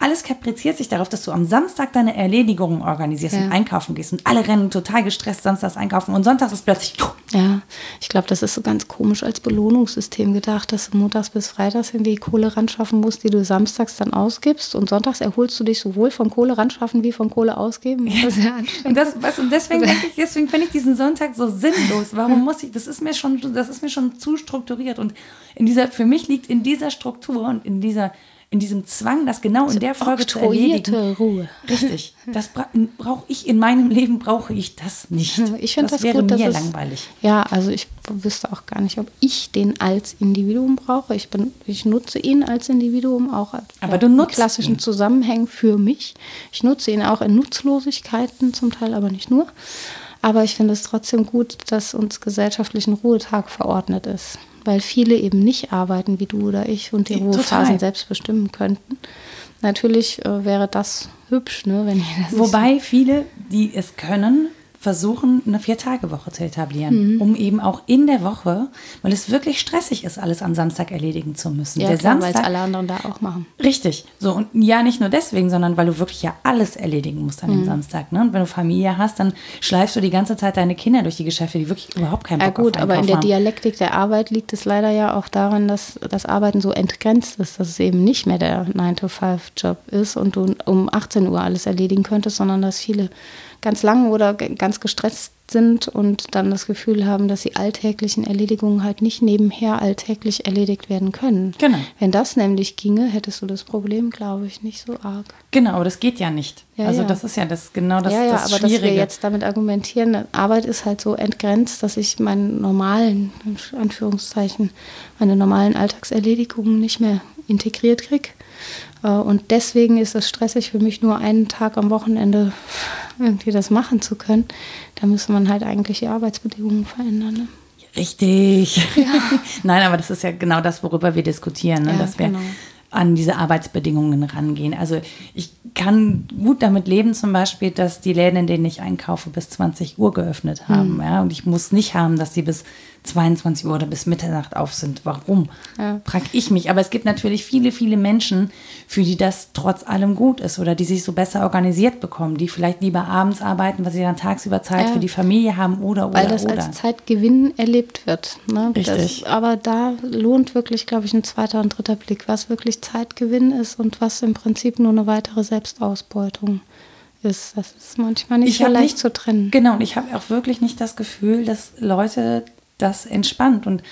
alles kapriziert sich darauf, dass du am Samstag deine Erledigungen organisierst ja. und einkaufen gehst. Und alle rennen total gestresst samstags einkaufen. Und sonntags ist plötzlich. Ja, ich glaube, das ist so ganz komisch als Belohnungssystem gedacht, dass du montags bis freitags in die Kohle ran schaffen musst, die du samstags dann ausgibst. Und sonntags erholst du dich sowohl vom Kohle ran schaffen wie vom Kohle ausgeben. Das ja und, das, was, und deswegen denke ich, deswegen finde ich diesen Sonntag so sinnlos. Warum muss ich, das ist mir schon, das ist mir schon zu strukturiert. Und in dieser, für mich liegt in dieser Struktur und in dieser in diesem Zwang, das genau in der Folge zu erledigen. Ruhe. Richtig. Das bra brauche ich in meinem Leben, brauche ich das nicht. Ich finde das, das wäre gut, mir langweilig. ja, also ich wüsste auch gar nicht, ob ich den als Individuum brauche. Ich, bin, ich nutze ihn als Individuum auch Aber du nutzt klassischen ihn. Zusammenhängen für mich. Ich nutze ihn auch in Nutzlosigkeiten zum Teil, aber nicht nur. Aber ich finde es trotzdem gut, dass uns gesellschaftlich ein Ruhetag verordnet ist, weil viele eben nicht arbeiten wie du oder ich und die Ruhephasen Total. selbst bestimmen könnten. Natürlich äh, wäre das hübsch, ne, wenn das Wobei viele, die es können, versuchen, eine Vier-Tage-Woche zu etablieren, mhm. um eben auch in der Woche, weil es wirklich stressig ist, alles am Samstag erledigen zu müssen. Ja, der klar, Samstag, weil es alle anderen da auch machen. Richtig. So, und ja, nicht nur deswegen, sondern weil du wirklich ja alles erledigen musst an mhm. dem Samstag. Ne? Und wenn du Familie hast, dann schleifst du die ganze Zeit deine Kinder durch die Geschäfte, die wirklich überhaupt keinen Bock ja, gut, aber in der haben. Dialektik der Arbeit liegt es leider ja auch daran, dass das Arbeiten so entgrenzt ist, dass es eben nicht mehr der 9-to-5-Job ist und du um 18 Uhr alles erledigen könntest, sondern dass viele ganz lang oder ganz gestresst sind und dann das Gefühl haben, dass die alltäglichen Erledigungen halt nicht nebenher alltäglich erledigt werden können. Genau. Wenn das nämlich ginge, hättest du das Problem, glaube ich, nicht so arg. Genau, aber das geht ja nicht. Ja, also ja. das ist ja das genau das, ja, ja, das aber Schwierige. dass wir jetzt damit argumentieren, Arbeit ist halt so entgrenzt, dass ich meinen normalen, Anführungszeichen, meine normalen Alltagserledigungen nicht mehr integriert kriege. Äh, und deswegen ist es stressig für mich, nur einen Tag am Wochenende irgendwie das machen zu können. Da müsste man halt eigentlich die Arbeitsbedingungen verändern. Ne? Richtig. Ja. Nein, aber das ist ja genau das, worüber wir diskutieren, ne? ja, dass wir genau. an diese Arbeitsbedingungen rangehen. Also ich kann gut damit leben, zum Beispiel, dass die Läden, in denen ich einkaufe, bis 20 Uhr geöffnet haben. Mhm. Ja? Und ich muss nicht haben, dass sie bis 22 Uhr oder bis Mitternacht auf sind. Warum? Ja. Frag ich mich. Aber es gibt natürlich viele, viele Menschen, für die das trotz allem gut ist oder die sich so besser organisiert bekommen, die vielleicht lieber abends arbeiten, weil sie dann tagsüber Zeit ja. für die Familie haben oder, oder, Weil das oder. als Zeitgewinn erlebt wird. Ne? Richtig. Das, aber da lohnt wirklich, glaube ich, ein zweiter und dritter Blick, was wirklich Zeitgewinn ist und was im Prinzip nur eine weitere Selbstausbeutung ist. Das ist manchmal nicht ich so leicht nicht, zu trennen. Genau, und ich habe auch wirklich nicht das Gefühl, dass Leute das entspannt. Und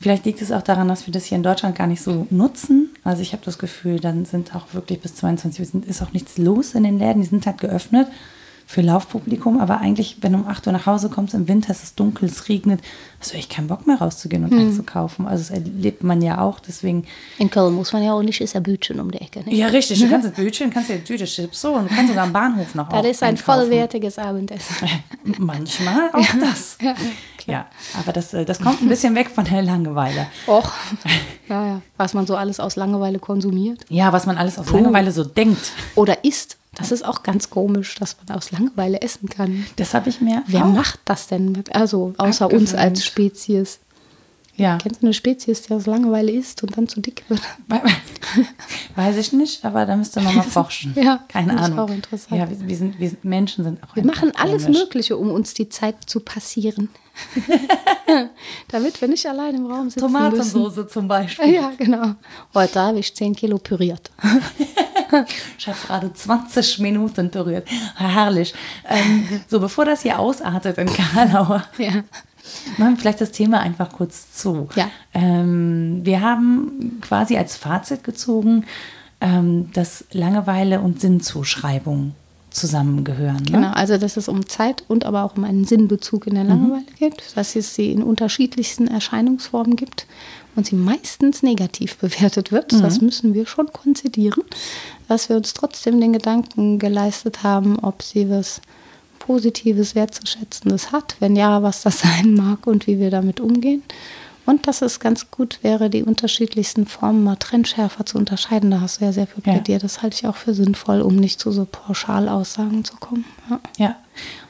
vielleicht liegt es auch daran, dass wir das hier in Deutschland gar nicht so nutzen. Also ich habe das Gefühl, dann sind auch wirklich bis 22 Uhr ist auch nichts los in den Läden. Die sind halt geöffnet für Laufpublikum, aber eigentlich, wenn du um 8 Uhr nach Hause kommst, im Winter ist es dunkel, es regnet, hast du echt keinen Bock mehr rauszugehen und mhm. einzukaufen. Also das erlebt man ja auch, deswegen. In Köln muss man ja auch nicht, ist ja Bütchen um die Ecke. Nicht? Ja, richtig, du kannst das Bütchen, kannst dir eine Tüte Chips so und du kannst sogar am Bahnhof noch Das ist ein einkaufen. vollwertiges Abendessen. Manchmal auch ja. das. Ja, ja, aber das, äh, das kommt ein bisschen weg von der Langeweile. Och, ja, ja. Was man so alles aus Langeweile konsumiert. Ja, was man alles aus Puh. Langeweile so denkt. Oder isst. Das ist auch ganz komisch, dass man aus Langeweile essen kann. Das habe ich mir. Wer macht das denn? Mit, also außer abgewöhnt. uns als Spezies. Ja. Kennst du eine Spezies, die aus Langeweile isst und dann zu dick wird? Weiß ich nicht, aber da müsste man mal forschen. ja, keine Ahnung. Auch interessant. Ja, wir, wir, sind, wir sind Menschen sind auch. Wir machen alles komisch. Mögliche, um uns die Zeit zu passieren. Damit wir nicht allein im Raum sitzen Tomatensoße müssen. zum Beispiel. Ja, genau. Heute habe ich 10 Kilo püriert. ich habe gerade 20 Minuten püriert. Herrlich. Ähm, so, bevor das hier ausartet in Karlauer, ja. Machen wir vielleicht das Thema einfach kurz zu. Ja. Ähm, wir haben quasi als Fazit gezogen, ähm, dass Langeweile und Sinnzuschreibung zusammengehören. Ne? Genau, also dass es um Zeit und aber auch um einen Sinnbezug in der mhm. Langeweile mhm. geht, dass es sie in unterschiedlichsten Erscheinungsformen gibt und sie meistens negativ bewertet wird. Mhm. Das müssen wir schon konzidieren, dass wir uns trotzdem den Gedanken geleistet haben, ob sie was Positives, Wertzuschätzendes hat, wenn ja, was das sein mag und wie wir damit umgehen. Und dass es ganz gut wäre, die unterschiedlichsten Formen mal trennschärfer zu unterscheiden. Da hast du ja sehr viel plädiert. Ja. Das halte ich auch für sinnvoll, um nicht zu so Pauschalaussagen zu kommen. Ja. ja.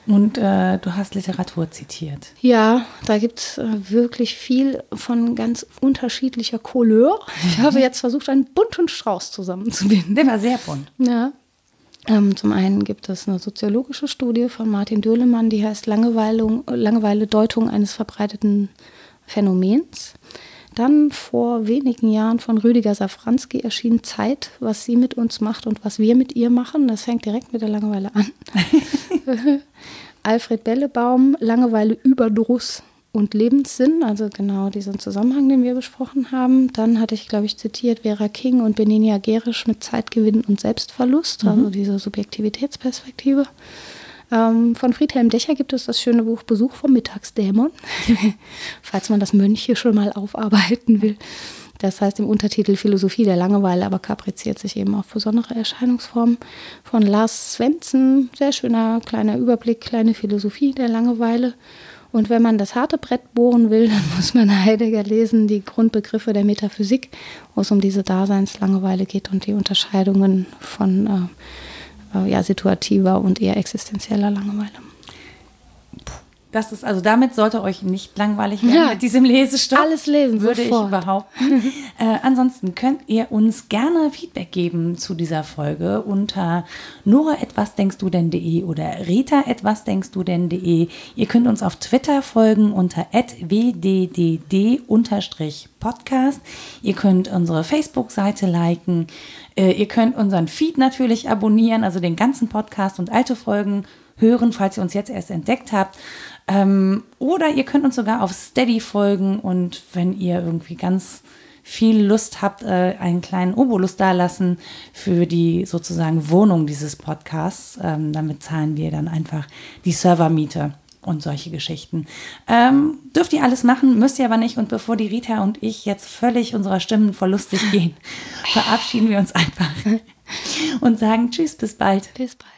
Und äh, du hast Literatur zitiert. Ja, da gibt es äh, wirklich viel von ganz unterschiedlicher Couleur. Ich habe jetzt versucht, einen bunten Strauß zusammenzubinden. Der war sehr bunt. Ja. Ähm, zum einen gibt es eine soziologische Studie von Martin Döhlemann, die heißt Langeweile, Langeweile Deutung eines verbreiteten Phänomens. Dann vor wenigen Jahren von Rüdiger Safranski erschien Zeit, was sie mit uns macht und was wir mit ihr machen. Das fängt direkt mit der Langeweile an. Alfred Bellebaum, Langeweile, Überdruss und Lebenssinn, also genau diesen Zusammenhang, den wir besprochen haben. Dann hatte ich, glaube ich, zitiert Vera King und Beninia Gerisch mit Zeitgewinn und Selbstverlust, mhm. also diese Subjektivitätsperspektive. Ähm, von Friedhelm Dächer gibt es das schöne Buch Besuch vom Mittagsdämon, falls man das Mönche schon mal aufarbeiten will. Das heißt im Untertitel Philosophie der Langeweile, aber kapriziert sich eben auf besondere Erscheinungsformen von Lars Svensson. Sehr schöner kleiner Überblick, kleine Philosophie der Langeweile. Und wenn man das harte Brett bohren will, dann muss man Heidegger lesen, die Grundbegriffe der Metaphysik, wo es um diese Daseinslangeweile geht und die Unterscheidungen von äh, äh ja, situativer und eher existenzieller Langeweile. Das ist, also damit sollte euch nicht langweilig werden ja, mit diesem Lesestoff. Alles lesen, würde sofort. ich behaupten. äh, ansonsten könnt ihr uns gerne Feedback geben zu dieser Folge unter nora.wasdenkstu.de oder rita.wasdenkstu denn.de. Ihr könnt uns auf Twitter folgen unter wddd-podcast. Ihr könnt unsere Facebook-Seite liken. Äh, ihr könnt unseren Feed natürlich abonnieren, also den ganzen Podcast und alte Folgen hören, falls ihr uns jetzt erst entdeckt habt. Ähm, oder ihr könnt uns sogar auf Steady folgen und wenn ihr irgendwie ganz viel Lust habt, äh, einen kleinen Obolus dalassen für die sozusagen Wohnung dieses Podcasts. Ähm, damit zahlen wir dann einfach die Servermiete und solche Geschichten. Ähm, dürft ihr alles machen, müsst ihr aber nicht. Und bevor die Rita und ich jetzt völlig unserer Stimmen verlustig gehen, verabschieden wir uns einfach und sagen Tschüss, bis bald. Bis bald.